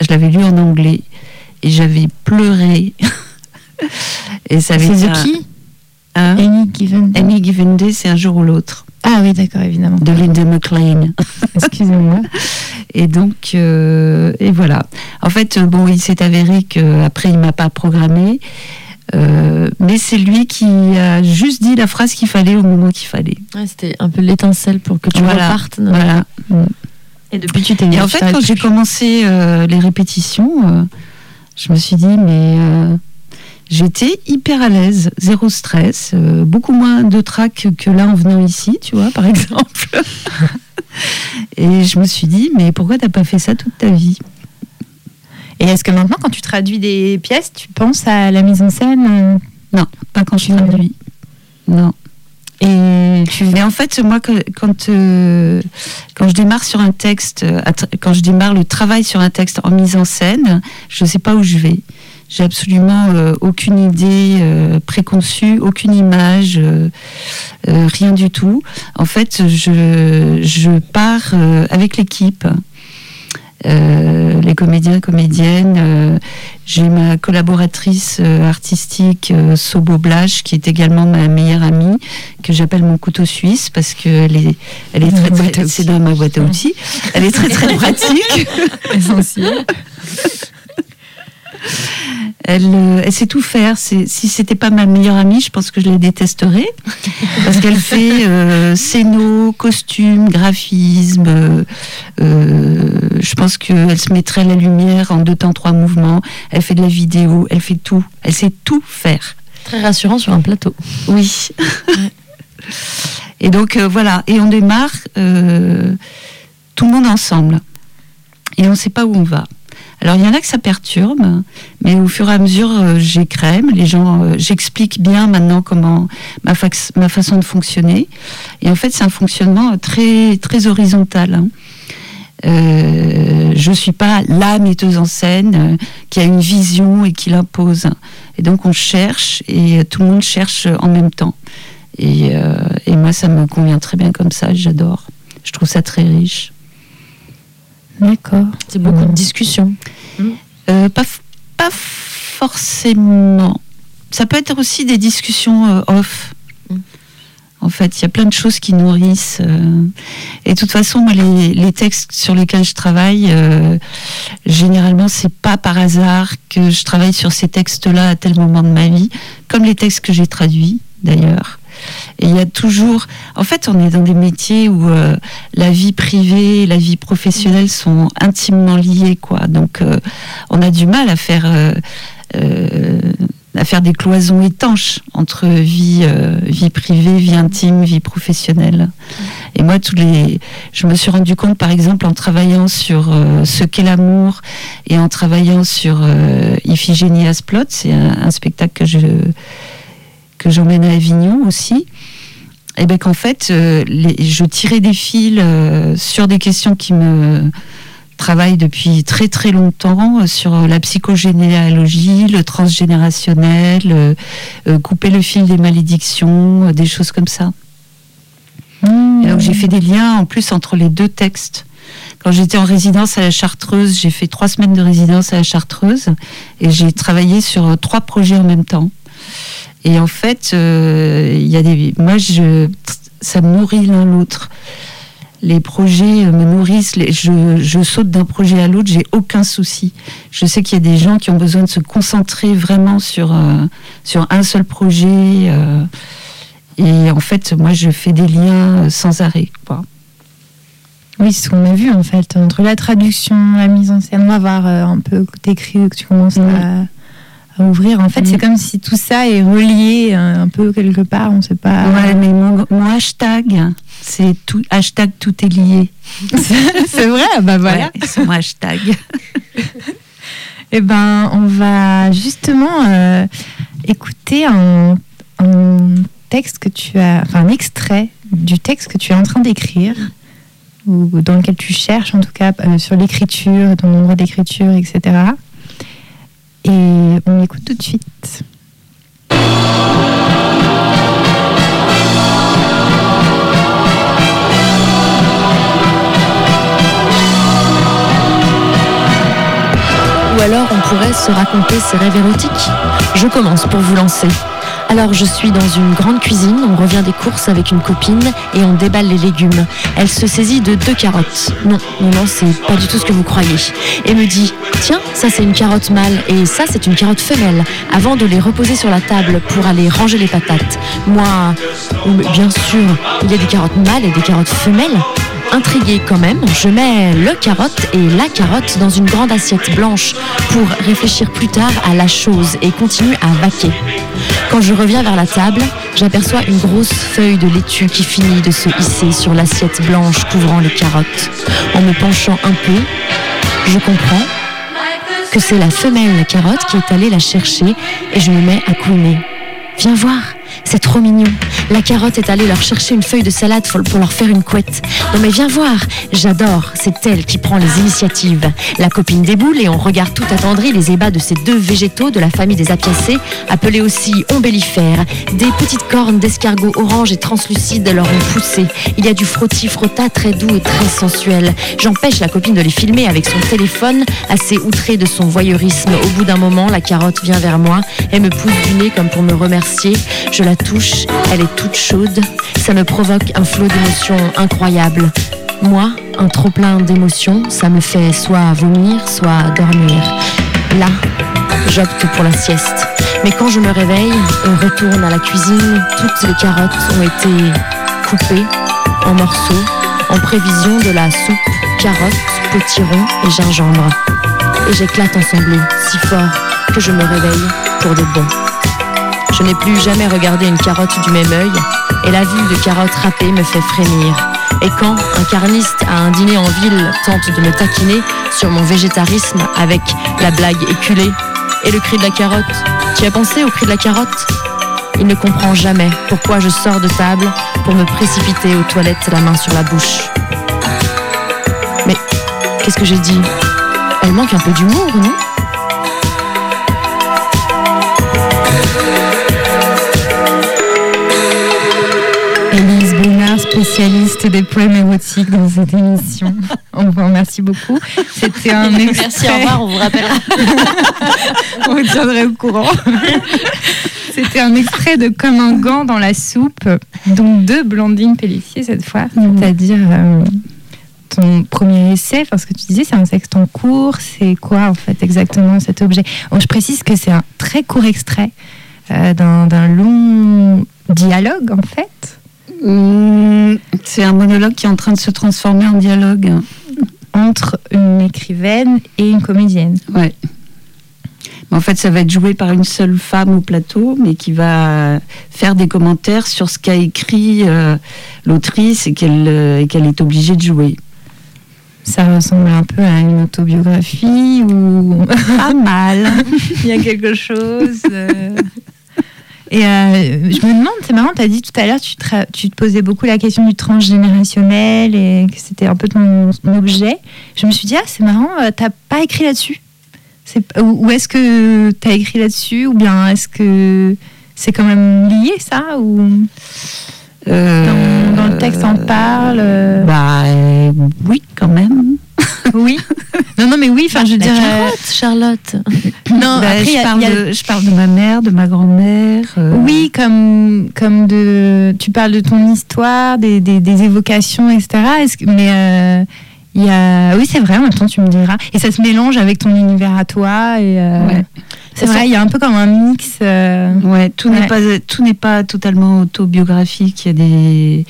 Je l'avais lu en anglais et j'avais pleuré. et ça de un- qui hein Any Given Day. Any Given Day, c'est un jour ou l'autre, Ah oui, d'accord, évidemment. de Linda McLean. Excusez-moi. Et donc, euh, et voilà. En fait, euh, bon, il s'est avéré qu'après, il m'a pas programmé. euh, mais c'est lui qui a juste dit la phrase qu'il fallait au moment qu'il fallait. Ouais, C'était un peu l'étincelle pour que tu Voilà. repartes. Voilà. Et depuis, tu t'es Et en fait, quand j'ai commencé euh, les répétitions, euh, je me suis dit, mais euh, j'étais hyper à l'aise, zéro stress, euh, beaucoup moins de trac que là en venant ici, tu vois, par exemple. Et je me suis dit, mais pourquoi t'as pas fait ça toute ta vie? Et est-ce que maintenant, quand tu traduis des pièces, tu penses à la mise en scène? Non, pas quand je traduis. Non. Et tu Mais en fait, moi, euh, quand je démarre sur un texte, quand je démarre le travail sur un texte en mise en scène, je ne sais pas où je vais. J'ai absolument euh, aucune idée euh, préconçue, aucune image, euh, euh, rien du tout. En fait, je, je pars euh, avec l'équipe. Euh, les comédiens, comédiennes. euh, J'ai ma collaboratrice euh, artistique, euh, Sobo Blache, qui est également ma meilleure amie, que j'appelle mon couteau suisse parce qu'elle est, elle est très, très, c'est dans ma boîte à outils. Elle est très très pratique. essentiel. Elle, euh, elle sait tout faire. Si c'était pas ma meilleure amie, je pense que je la détesterais. Parce qu'elle fait euh, scéno, costume, graphisme. euh, euh, je pense qu'elle se mettrait à la lumière en deux temps, trois mouvements. Elle fait de la vidéo, elle fait tout. Elle sait tout faire. Très rassurant sur un plateau. Oui. et donc euh, voilà, et on démarre euh, tout le monde ensemble. Et on ne sait pas où on va. Alors il y en a que ça perturbe, mais au fur et à mesure, euh, j'écrème, les gens, euh, j'explique bien maintenant comment ma, façon de fonctionner. Et en fait, c'est un fonctionnement très très horizontal. hein. Euh, je suis pas la metteuse en scène euh, qui a une vision et qui l'impose. Et donc on cherche et euh, tout le monde cherche en même temps. Et, euh, et moi, ça me convient très bien comme ça. J'adore. Je trouve ça très riche. D'accord. C'est beaucoup de discussions. Euh, pas, pas forcément. Ça peut être aussi des discussions euh, off. Mm. En fait, il y a plein de choses qui nourrissent. euh, et de toute façon, moi, les, les textes sur lesquels je travaille, euh, généralement, c'est pas par hasard que je travaille sur ces textes-là à tel moment de ma vie, comme les textes que j'ai traduits, d'ailleurs. Et il y a toujours. En fait, on est dans des métiers où euh, la vie privée et la vie professionnelle sont intimement liées, quoi. Donc, euh, on a du mal à faire. euh, à faire des cloisons étanches entre vie, vie privée, vie intime, vie professionnelle. Et moi, tous les, je me suis rendu compte, par exemple, en travaillant sur ce qu'est l'amour et en travaillant sur euh, Iphigénia's Plot, c'est un, un spectacle que je que j'emmène à Avignon aussi. Et ben qu'en fait, euh, je tirais des fils euh, sur des questions qui me travaillent depuis très très longtemps euh, sur la psychogénéalogie, le transgénérationnel, couper le fil des malédictions, des choses comme ça. Donc j'ai fait des liens en plus entre les deux textes. Quand j'étais en résidence à la Chartreuse, j'ai fait trois semaines de résidence à la Chartreuse et j'ai travaillé sur trois projets en même temps. Et en fait, euh, il y a des, moi, je, ça me nourrit l'un l'autre. les projets euh, me nourrissent. les- je, je saute d'un projet à l'autre, j'ai aucun souci. Je sais qu'il y a des gens qui ont besoin de se concentrer vraiment sur, euh, sur un seul projet. euh, et en fait, moi, je fais des liens sans arrêt. Quoi. Oui, c'est ce qu'on a vu en fait, entre la traduction, la mise en scène, on va voir un peu que t'écris, que tu commences à ouvrir. En fait, Mm. c'est comme si tout ça est relié euh, un peu quelque part, on sait pas. Ouais, mais mon, mon hashtag, c'est tout, hashtag tout est lié. c'est vrai, bah voilà. Ouais, c'est mon hashtag. Eh ben, on va justement euh, écouter un, un texte que tu as, enfin un extrait du texte que tu es en train d'écrire, ou dans lequel tu cherches en tout cas euh, sur l'écriture, ton endroit d'écriture, etc. Et on l'écoute tout de suite. Ou alors on pourrait se raconter ses rêves érotiques. Je commence pour vous lancer. Alors je suis dans une grande cuisine, on revient des courses avec une copine et on déballe les légumes. Elle se saisit de deux carottes. Non, non, non, c'est pas du tout ce que vous croyez. Et me dit, tiens, ça c'est une carotte mâle et ça c'est une carotte femelle, avant de les reposer sur la table pour aller ranger les patates. Moi, bien sûr, il y a des carottes mâles et des carottes femelles. Intriguée quand même, je mets le carotte et la carotte dans une grande assiette blanche pour réfléchir plus tard à la chose et continue à vaquer. Quand je reviens vers la table, j'aperçois une grosse feuille de laitue qui finit de se hisser sur l'assiette blanche couvrant les carottes. En me penchant un peu, je comprends que c'est la femelle carotte qui est allée la chercher et je me mets à couiner. Viens voir, c'est trop mignon. La carotte est allée leur chercher une feuille de salade pour leur faire une couette. Non mais viens voir, j'adore, c'est elle qui prend les initiatives. La copine déboule et on regarde tout attendri les ébats de ces deux végétaux de la famille des apiacées, appelés aussi ombellifères. Des petites cornes d'escargots orange et translucides leur ont poussé. Il y a du frotti-frotta très doux et très sensuel. J'empêche la copine de les filmer avec son téléphone, assez outrée de son voyeurisme. Au bout d'un moment, la carotte vient vers moi et me pousse du nez comme pour me remercier. Je la touche, elle est toute chaude. Ça me provoque un flot d'émotions incroyable. Moi, un trop-plein d'émotions, ça me fait soit vomir, soit dormir. Là, j'opte pour la sieste. Mais quand je me réveille, on retourne à la cuisine, toutes les carottes ont été coupées en morceaux en prévision de la soupe carottes, potiron et gingembre. Et j'éclate en sanglots si fort que je me réveille pour de bon. Je n'ai plus jamais regardé une carotte du même œil et la vue de carottes râpées me fait frémir. Et quand un carniste à un dîner en ville tente de me taquiner sur mon végétarisme avec la blague éculée et le cri de la carotte, tu as pensé au cri de la carotte? Il ne comprend jamais pourquoi je sors de table pour me précipiter aux toilettes la main sur la bouche. Mais qu'est-ce que j'ai dit? Elle manque un peu d'humour, non? Spécialiste des poèmes érotiques dans cette émission. On vous remercie beaucoup. C'était un extrait. Merci, au revoir, on vous rappellera. on vous tiendrait au courant. C'était un extrait de Comme un gant dans la soupe, donc de Blandine Pellissier cette fois, c'est-à-dire euh, ton premier essai, parce que tu disais c'est un texte en cours, c'est quoi en fait exactement cet objet? Bon, Je précise que c'est un très court extrait euh, d'un long dialogue en fait. Hum, C'est un monologue qui est en train de se transformer en dialogue. entre une écrivaine et une comédienne. Ouais. Mais En fait, ça va être joué par une seule femme au plateau, mais qui va faire des commentaires sur ce qu'a écrit euh, l'autrice et qu'elle euh, et qu'elle est obligée de jouer. Ça ressemble un peu à une autobiographie ou Pas mal. il y a quelque chose. euh. Et euh, je me demande, c'est marrant, tu as dit tout à l'heure, tu, tu te posais beaucoup la question du transgénérationnel et que c'était un peu ton objet. Je me suis dit, ah, c'est marrant, euh, t'as pas écrit là-dessus C'est- Ou, ou est-ce que tu as écrit là-dessus Ou bien est-ce que c'est quand même lié ça ou? Dans, dans le texte on parle euh, Bah euh, oui, quand même. Oui. Non, non, mais oui, enfin, je veux La dire. euh, Charlotte. non, Bah, après, il y je, a- parle y a- de, je parle de ma mère, de ma grand-mère. euh, Oui, comme, comme de. Tu parles de ton histoire, des, des, des évocations, etc. Est-ce que- mais euh, il y a. Oui, c'est vrai, en même temps, tu me diras. Et ça se mélange avec ton univers à toi. Et, euh, Ouais. C'est vrai, il y a un peu comme un mix. euh, Ouais, tout Ouais. n'est pas tout n'est pas totalement autobiographique. Il y a des,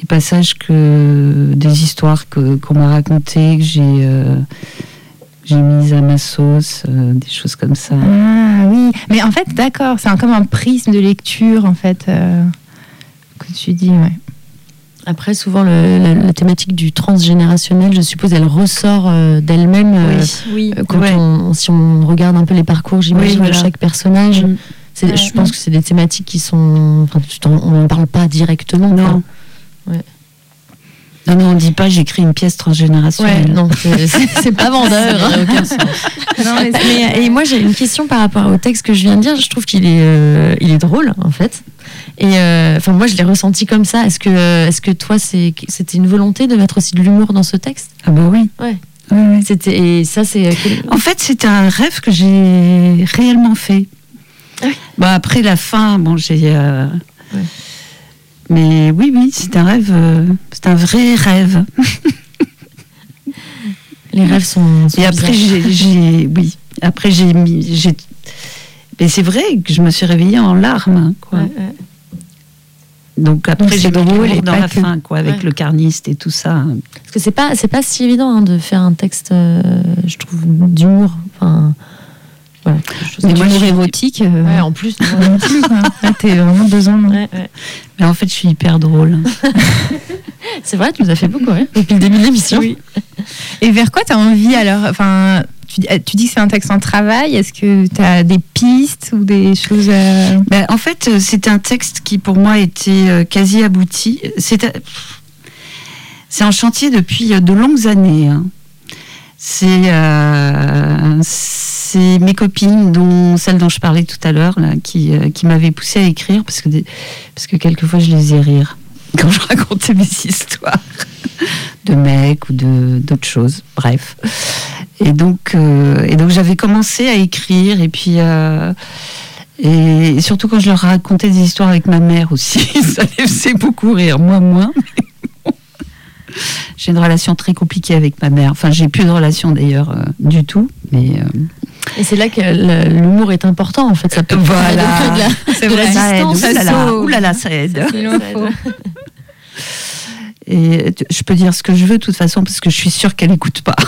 des passages que des histoires que qu'on m'a racontées que j'ai euh, j'ai mises à ma sauce, euh, des choses comme ça. Ah oui, mais en fait, d'accord, c'est un- comme un prisme de lecture, en fait, que tu dis, ouais. Après, souvent, le- la, la thématique du transgénérationnel, je suppose, elle ressort euh, d'elle-même. euh, Oui. euh, quand Ouais. on, si on regarde un peu les parcours, j'imagine, Oui, voilà. de chaque personnage. Mm. Ouais. Je pense que c'est des thématiques qui sont. Enfin, on n'en parle pas directement. quoi. Non. Non, non, on dit pas j'écris une pièce Ouais, transgénérationnelle. non, c'est- pas vendeur. Hein. aucun sens. Non, mais, mais- et moi j'ai une question par rapport au texte que je viens de dire. Je trouve qu'il est, euh, il est drôle en fait. Et euh, enfin moi je l'ai ressenti comme ça. Est-ce que, est-ce que toi c'est, c'était une volonté de mettre aussi de l'humour dans ce texte? Ah bah oui. Ouais. Oui, oui. C'était et ça c'est. euh, En fait, c'était un rêve que j'ai réellement fait. Ah oui. Bah, après la fin, bon, j'ai. euh, Ouais. Mais oui, oui, c'est un rêve. euh, C'est un vrai rêve. Les rêves sont. sont Et après, j'ai, oui. Après, j'ai mis, j'ai. Mais c'est vrai que je me suis réveillée en larmes, quoi. Ouais, ouais. Donc après, j'ai c'est drôle et dans la que- fin, quoi, avec Ouais. le carniste et tout ça. Parce que c'est pas, c'est pas si évident hein, de faire un texte, euh, je trouve, d'humour. Enfin, voilà. Mais moi, érotique, euh, Ouais, en plus. Là, t'es vraiment deux ans, non Ouais, ouais. Mais en fait, je suis hyper drôle. C'est vrai, tu nous as fait beaucoup rire depuis le début de l'émission. Et vers quoi tu as envie alors? Enfin, tu, dis- tu dis que c'est un texte en travail. Est-ce que tu as des pistes ou des choses euh, Ben, en fait, euh, c'est un texte qui, pour moi, était euh, quasi abouti. C'est en chantier depuis de longues années. hein. C'est mes copines, dont celle dont je parlais tout à l'heure, qui, m'avaient poussé à écrire parce que, parce que quelquefois je les ai rire quand je racontais mes histoires de mecs ou de d'autres choses. Bref. Et donc, euh, et donc j'avais commencé à écrire et puis. euh, et surtout quand je leur racontais des histoires avec ma mère aussi, ça les faisait beaucoup rire, moi moins. bon. J'ai une relation très compliquée avec ma mère. Enfin, j'ai plus de relation d'ailleurs euh, du tout. Mais euh, Et c'est là que l'humour est important, en fait. Ça peut Voilà. de la, C'est de la ça aide. là là, ça aide. Et je peux dire ce que je veux de toute façon parce que je suis sûre qu'elle n'écoute pas.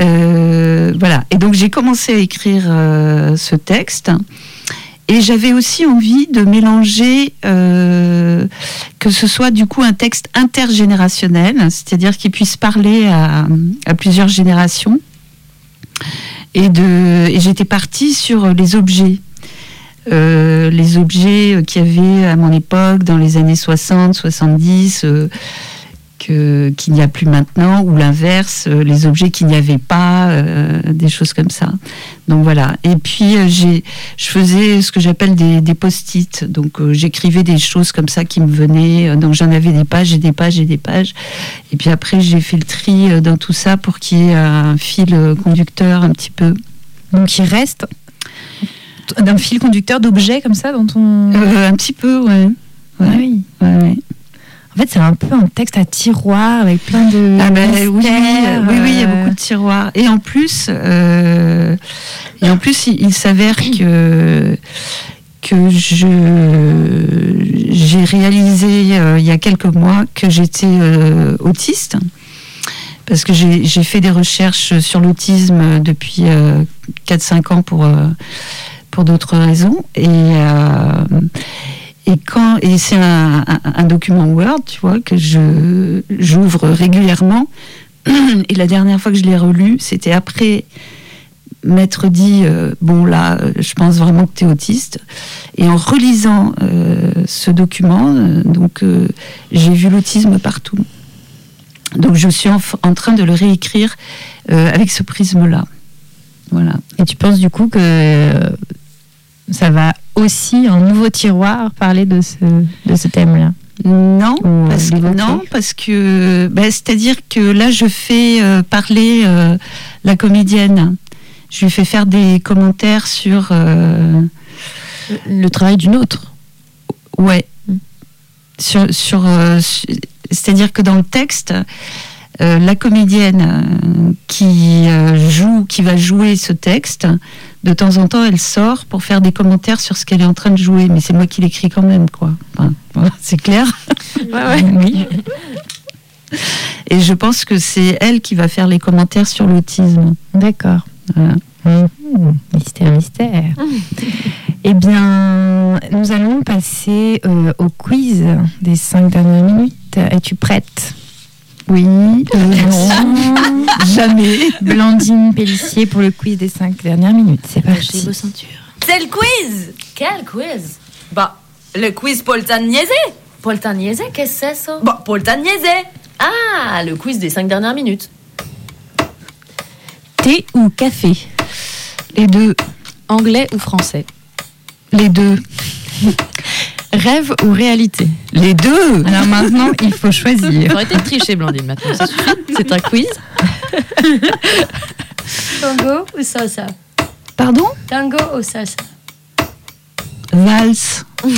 Euh, voilà. Et donc j'ai commencé à écrire euh, ce texte. Et j'avais aussi envie de mélanger euh, que ce soit du coup un texte intergénérationnel, c'est-à-dire qu'il puisse parler à, plusieurs générations. Et, et j'étais partie sur les objets. Euh, les objets qu'il y avait à mon époque, dans les années 60, 70, euh, qu'il n'y a plus maintenant, ou l'inverse, euh, les objets qu'il n'y avait pas, euh, des choses comme ça. Donc voilà. Et puis euh, je faisais ce que j'appelle des, post-it. Donc euh, j'écrivais des choses comme ça qui me venaient. Euh, Donc j'en avais des pages et des pages et des pages. Et puis après j'ai fait le tri euh, dans tout ça pour qu'il y ait un fil euh, conducteur un petit peu. Donc il reste d'un fil conducteur d'objets comme ça dans ton. Euh, un petit peu, ouais. Ah Ouais, oui. ouais, ouais. En fait, c'est un peu un texte à tiroir avec plein de. Ah ben, oui, oui, oui, il y a euh, beaucoup de tiroirs. Et en plus, euh, et en plus, il, il s'avère que que je j'ai réalisé euh, il y a quelques mois que j'étais autiste parce que j'ai j'ai fait des recherches sur l'autisme depuis 4-5 ans pour pour d'autres raisons et euh, et quand et c'est un, document Word, tu vois, que je j'ouvre régulièrement. Et la dernière fois que je l'ai relu, c'était après m'être dit euh, bon là, je pense vraiment que tu es autiste. Et en relisant euh, ce document, donc j'ai vu l'autisme partout. Donc je suis en, en train de le réécrire avec ce prisme-là. Voilà. Et tu penses du coup que ça va aussi, un nouveau tiroir, parler de ce, de ce thème-là Non, Ou, parce, euh, l'évoquer non, parce que bah, c'est-à-dire que là, je fais euh, parler euh, la comédienne. Je lui fais faire des commentaires sur. euh, Le travail d'une autre. ouais. Sur, sur, euh, su- c'est-à-dire que dans le texte, euh, la comédienne euh, qui euh, joue, qui va jouer ce texte, de temps en temps, elle sort pour faire des commentaires sur ce qu'elle est en train de jouer. Mais c'est moi qui l'écris quand même, quoi. Enfin, voilà, c'est clair. Oui. Et je pense que c'est elle qui va faire les commentaires sur l'autisme. D'accord. Voilà. Mhm. Mystère, mystère. Eh bien, nous allons passer euh, au quiz des cinq dernières minutes. Es-tu prête? Oui, euh, non, jamais. Blandine Pellissier pour le quiz des cinq dernières minutes. C'est parti. ceintures. C'est le quiz Quel quiz? Bah, le quiz Poltan Niaisé Poltagnese, qu'est-ce que c'est ça? Bah, Poltan Niaisé Ah, le quiz des 5 dernières minutes. Thé ou café? Les deux. Anglais ou français? Les deux. Rêve ou réalité? Les deux. Alors maintenant, il faut choisir. Arrêtez de tricher, Blandine, maintenant. Ça suffit. C'est un quiz. Tango ou salsa? Pardon? Tango ou salsa? Valse.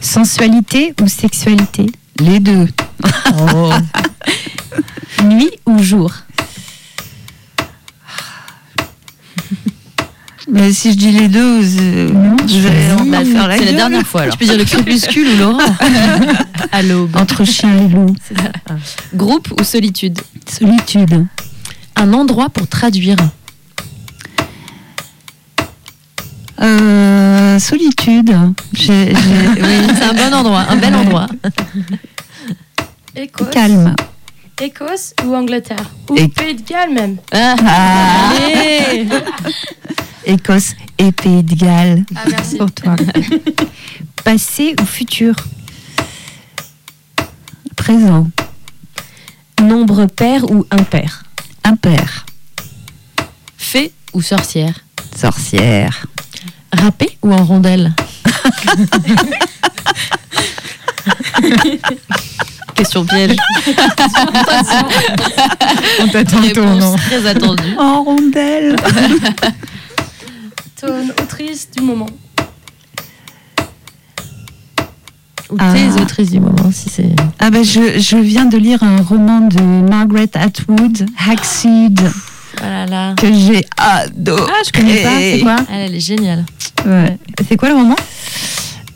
Sensualité ou sexualité? Les deux. Nuit ou jour? Mais si je dis les deux, euh, je vais on va faire la C'est la dernière fois, alors. Tu peux dire le crépuscule ou l'aurore À l'aube. Entre chien et loup. Groupe ou solitude Solitude. Un endroit pour traduire. Euh, solitude. J'ai- j'ai- oui. C'est un bon endroit, un bel endroit. Écosse Calme. Écosse ou Angleterre Ou Et- Pays de Galles même Ah. Ah. Allez Écosse et Pays de Galles. Ah, merci. pour toi Passé ou futur? Présent. Nombre pair ou impair? Impair. Fée ou sorcière? Sorcière. Râpé ou en rondelle? Question piège. On t'attend Réponse très attendue. En rondelle. Autrice du moment Ou Ah. tes autrices du moment, si c'est. Ah ben je, je viens de lire un roman de Margaret Atwood, Hackseed, Oh là là. que j'ai adoré. Ah, je connais pas. C'est quoi Elle, elle est géniale. Ouais. C'est quoi le roman?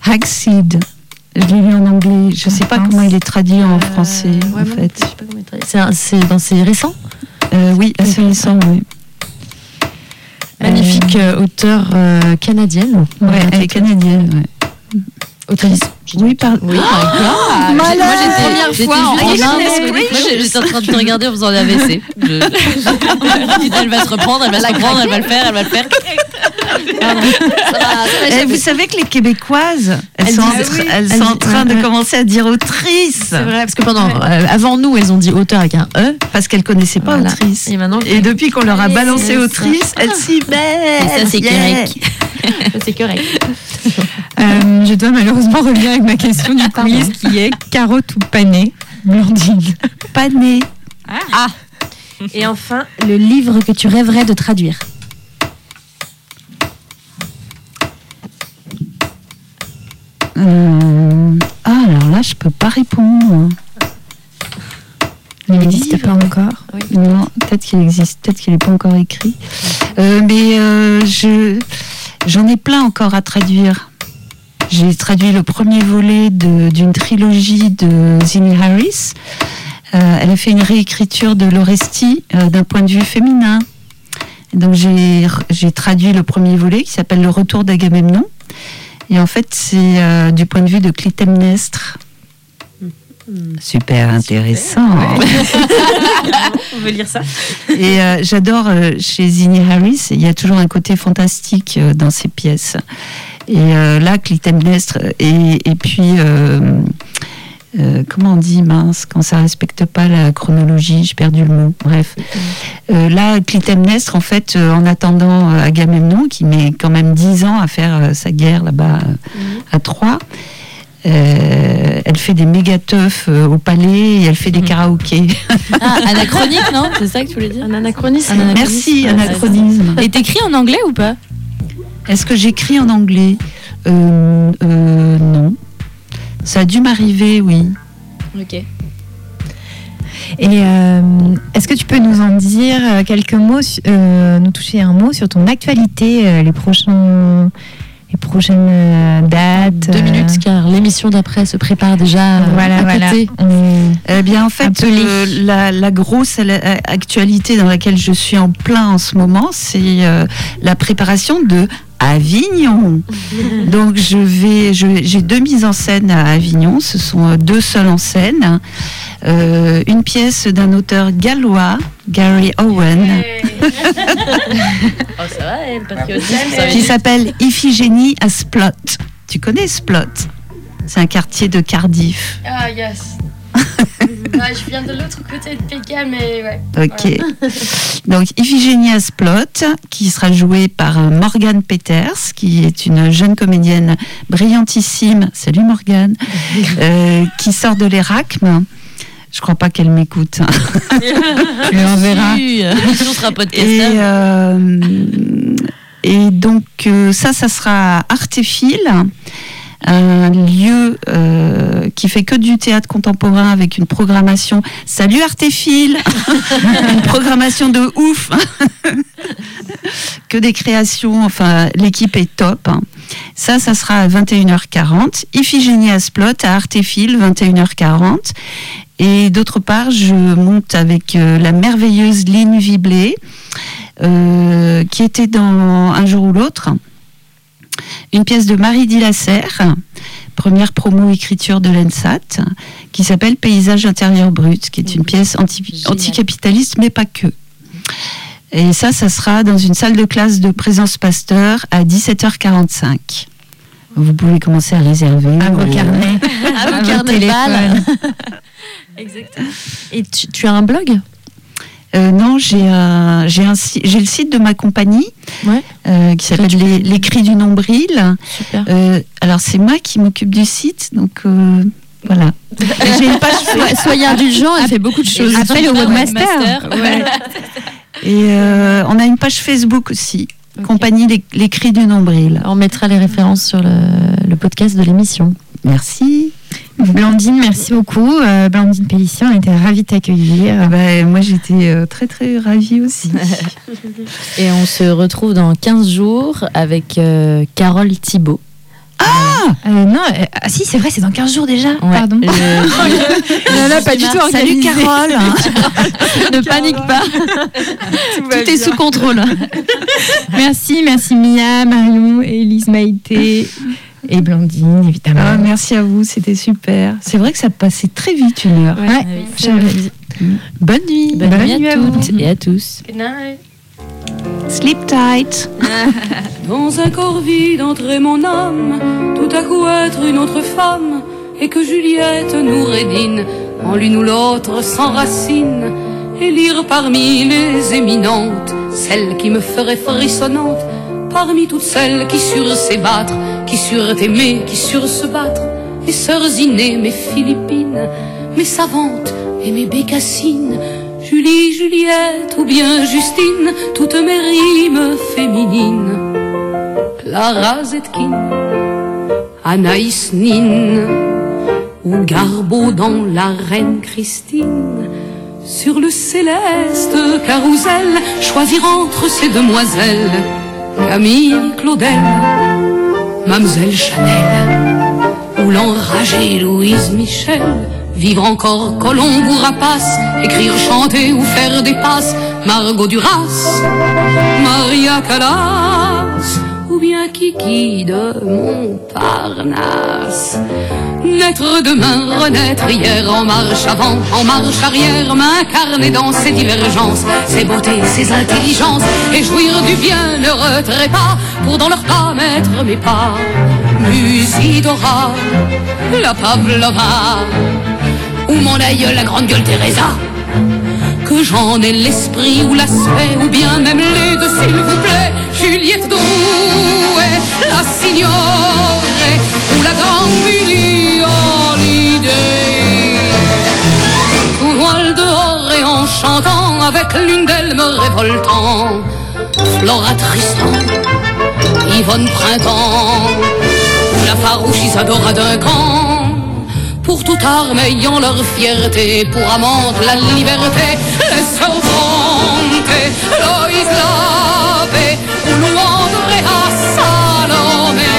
Hackseed. Je l'ai lu en anglais. Je sais pas comment il est traduit en Euh, français, ouais, en fait. je sais pas comment il traduit. C'est un- C'est dans ses récents? Euh, oui, assez récent, oui. Magnifique euh, auteure euh, canadienne. Ouais, elle est canadienne, ouais. Autrice. Oui, par... Oui, ah, malade. Moi, j'étais Première j'étais fois en en en train de te regarder en faisant un AVC. Je... elle va se reprendre, elle va se reprendre, elle va le faire, elle va le faire. Eh, vous savez que les Québécoises, elles, Elles sont, en, disent- tra- oui. elles Elles sont en disent- train de ouais. commencer à dire autrice. C'est vrai, parce que pendant, euh, avant nous, elles ont dit auteur avec un E. Parce qu'elles connaissaient pas Voilà. autrice. Et maintenant, Et depuis qu'on leur a balancé autrice, elles s'y mettent. Et ça, c'est correct. Ça, c'est correct. Euh, Je dois malheureusement revenir avec ma question du quiz qui est carotte ou pané Blandine. Pané. Et enfin, le livre que tu rêverais de traduire. Euh, Ah, alors là, je peux pas répondre. Il n'existe pas encore. Non, peut-être qu'il existe, peut-être qu'il n'est pas encore écrit. Euh, mais euh, je, j'en ai plein encore à traduire. J'ai traduit le premier volet d'une trilogie de Zinnie Harris. Euh, elle a fait une réécriture de l'Oresti euh, d'un point de vue féminin. Donc j'ai, traduit le premier volet qui s'appelle Le Retour d'Agamemnon. Et en fait, c'est euh, du point de vue de Clytemnestre. Super intéressant. On veut lire ça Et euh, j'adore euh, chez Zinnie Harris, il y a toujours un côté fantastique euh, dans ses pièces. Et euh, là, Clytemnestre, et, et puis, euh, euh, comment on dit, mince, quand ça respecte pas la chronologie, j'ai perdu le mot, bref. Euh, là, Clytemnestre, en fait, euh, en attendant euh, Agamemnon, qui met quand même dix ans à faire euh, sa guerre là-bas euh, à Troie, euh, elle fait des méga teufs euh, au palais et elle fait des karaokés. Ah, anachronique, non? C'est ça que tu voulais dire? Un anachronisme. Merci, anachronisme. Et t'écris en anglais ou pas? Est-ce que j'écris en anglais Euh, euh, Non. Ça a dû m'arriver, oui. Ok. Et euh, est-ce que tu peux nous en dire quelques mots, euh, nous toucher un mot sur ton actualité, euh, les prochains, les prochaines dates Deux euh, minutes, car l'émission d'après se prépare déjà euh, Voilà, à voilà. côté. Eh bien, en fait, euh, la, la grosse actualité dans laquelle je suis en plein en ce moment, c'est euh, la préparation de Avignon. Donc, je vais, j'ai deux mises en scène à Avignon. Ce sont euh, deux seules en scène. Euh, une pièce d'un auteur gallois, Gary Owen, Oh, ça va, elle, patriotisme, qui s'appelle Iphigénie à Splot. Tu connais Splot C'est un quartier de Cardiff. Ah, yes. Ah, je viens de l'autre côté de Pékin, mais ouais. Ok. Donc Iphigénie Asplot, qui sera jouée par euh, Morgane Peters, qui est une jeune comédienne brillantissime. Salut Morgane, euh, qui sort de l'Erasme. Je crois pas qu'elle m'écoute. tu lui enverras. On sera Et, podcasteur. euh, et donc euh, ça, ça sera Artéphile, un lieu euh, qui fait que du théâtre contemporain avec une programmation. Salut Artéphile, une programmation de ouf, que des créations. Enfin, l'équipe est top. hein. Ça, ça sera à 21h40. Iphigénie Asplot à Artéphile, 21h40. Et d'autre part, je monte avec euh, la merveilleuse Lynn Viblé, euh, qui était dans Un jour ou l'autre, une pièce de Marie Dilasserre, première promo écriture de l'ENSAT, qui s'appelle Paysage intérieur brut, qui est une pièce anti- anticapitaliste, mais pas que. Et ça, ça sera dans une salle de classe de présence Pasteur à 17h45. Vous pouvez commencer à réserver. À vos carnets, à vos carnets. Exactement. Et tu, tu as un blog? Euh, non, j'ai un, j'ai un, si- j'ai le site de ma compagnie Ouais. euh, qui s'appelle les, les Cris du Nombril. Super. Euh, alors c'est moi qui m'occupe du site, donc euh, voilà. j'ai une page. Soyez- Soyez indulgents, elle fait beaucoup de choses. Appelle au webmaster. Et euh, on a une page Facebook aussi, compagnie les, les Cris du Nombril. On mettra les références sur le, le podcast de l'émission. Merci. Blandine, merci beaucoup. Euh, Blandine Pellissier, on était ravis de t'accueillir. Ah bah, moi j'étais euh, très très ravie aussi. Et on se retrouve dans 15 jours avec euh, Carole Thibault. Euh, non, euh, ah, si, c'est vrai, c'est dans 15 jours déjà. Pardon. Le- Non, là, pas du tout Salut. Carole. ne panique pas, tout est sous contrôle. Merci, merci Mia, Marion, Elise Maïté et Blandine, évidemment. Ah, merci à vous, c'était super. C'est vrai que ça passait très vite une heure. Ouais, j'avais dit. Bonne nuit. Bonne nuit à à vous. toutes et à tous. Good night. Sleep tight. Dans un corps vide entrait mon âme, tout à coup être une autre femme, et que Juliette nous rédine, en l'une ou l'autre s'enracine, et lire parmi les éminentes, celle qui me ferait frissonnante, parmi toutes celles qui surent s'ébattre, qui surent aimer, qui surent se battre, mes sœurs innées, mes Philippines, mes savantes et mes bécassines, Julie, Juliette ou bien Justine, toutes mes rimes féminines. Clara Zetkin, Anaïs Nin, ou Garbeau dans La Reine Christine. Sur le céleste carrousel, choisir entre ces demoiselles, Camille Claudel, Mademoiselle Chanel, ou l'enragée Louise Michel. Vivre encore Colombe ou Rapace, écrire, chanter ou faire des passes, Margot Duras, Maria Callas, bien Kiki de Montparnasse. Naître demain, renaître hier, en marche avant, en marche arrière, m'incarner dans ces divergences, ces beautés, ces intelligences, et jouir du bienheureux trépas, pour dans leur pas mettre mes pas. Musidora, la Pavlova, ou mon aïeul, la grande gueule Teresa? j'en ai l'esprit ou l'aspect ou bien même les deux, s'il vous plaît. Juliette Drouet, la signore ou la grande idée. Tout dehors et en chantant, avec l'une d'elles me révoltant. Flora Tristan, Yvonne Printemps, ou la farouche Isadora d'un camp pour toute arme ayant leur fierté, pour amante la liberté, les Lavé, ou louange à Salomé.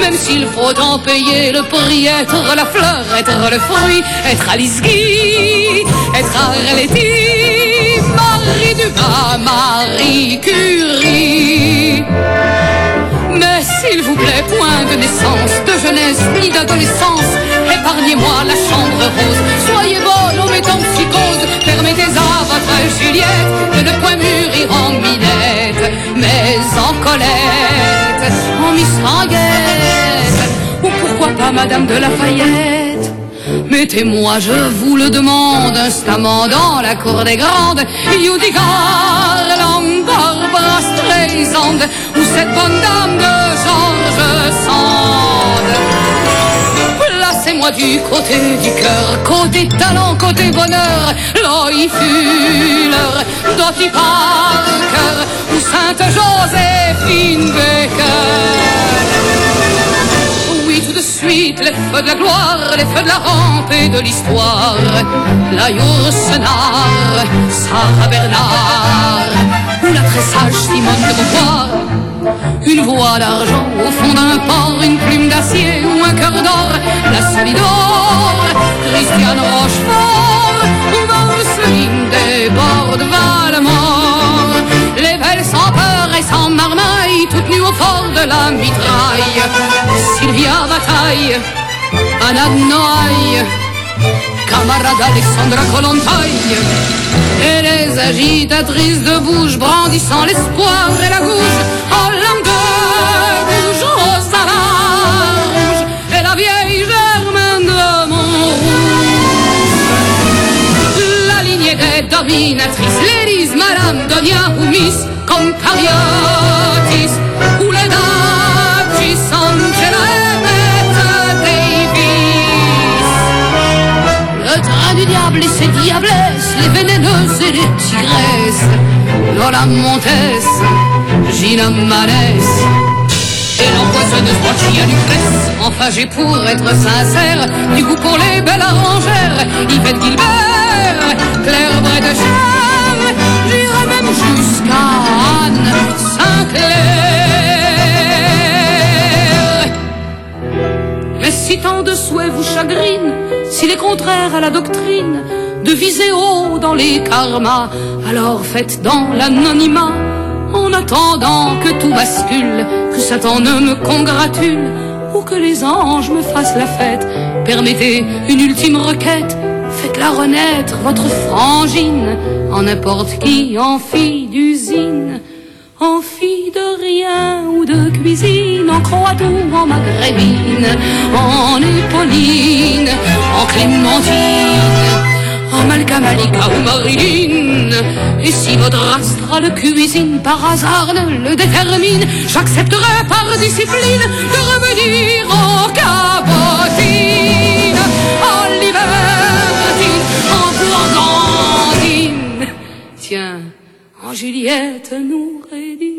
Même s'il faut en payer le prix, être la fleur, être le fruit, être Alice Guy, être Arletty, Marie Dumas, Marie Curie. S'il vous plaît, point de naissance, de jeunesse ni d'adolescence, épargnez-moi la chambre rose. Soyez bonne en métempsychose, permettez à votre Juliette de ne point mûrir en minette, mais en Colette, en Miss Ranguette, ou pourquoi pas Madame de Lafayette? Mettez-moi, je vous le demande, instamment dans la cour des grandes, Garland, Ou cette bonne dame de Georges Sand. Placez-moi du côté du cœur, côté talent, côté bonheur, Loï Fuller, Dottie Parker, ou Sainte Joséphine Baker. Suite, les feux de la gloire, les feux de la rampe et de l'histoire. La Yourcenar, Sarah Bernard, ou la très sage Simone de Beauvoir. Une voix d'argent au fond d'un port, une plume d'acier ou un cœur d'or. La Solidor, Christiane Rochefort, Marceline des bords de Valmont. Les belles sans peur et sans marmaille, toutes nues au fort de la mitraille. Sylvia Bataille, Anna de Noailles, camarade Alexandra Kolontaille. Et les agitatrices de bouche brandissant l'espoir et la gouge, en langue bouge, rose à rouge, et la vieille Germaine de Montrouge. La lignée des dominatrices, Ladies, Madame, Donia ou Miss, comme train du diable et ses diablesses, les vénéneuses et les tigresses, Lola Montes, Gina Manès, et l'empoisonneuse Borgia Lucrèce. Enfin, j'ai pour être sincère, du goût pour les belles arrangères, Yvette Gilbert, Claire Bray de Cher, j'irai même jusqu'à Anne Sinclair. Mais si tant de souhaits vous chagrinent, s'il est contraire à la doctrine de viser haut dans les karmas, alors faites dans l'anonymat, en attendant que tout bascule, que Satan ne me congratule, ou que les anges me fassent la fête. Permettez une ultime requête, faites-la renaître, votre frangine, en n'importe qui, en fille d'usine. En fille de rien ou de cuisine, en croate ou en maghrébine, en épauline, en clémentine, en malcamalika ou marilyn. Et si votre astrale cuisine par hasard ne le détermine, j'accepterai par discipline de revenir en cabotine, en libertine, en. Tiens, en Juliette lady.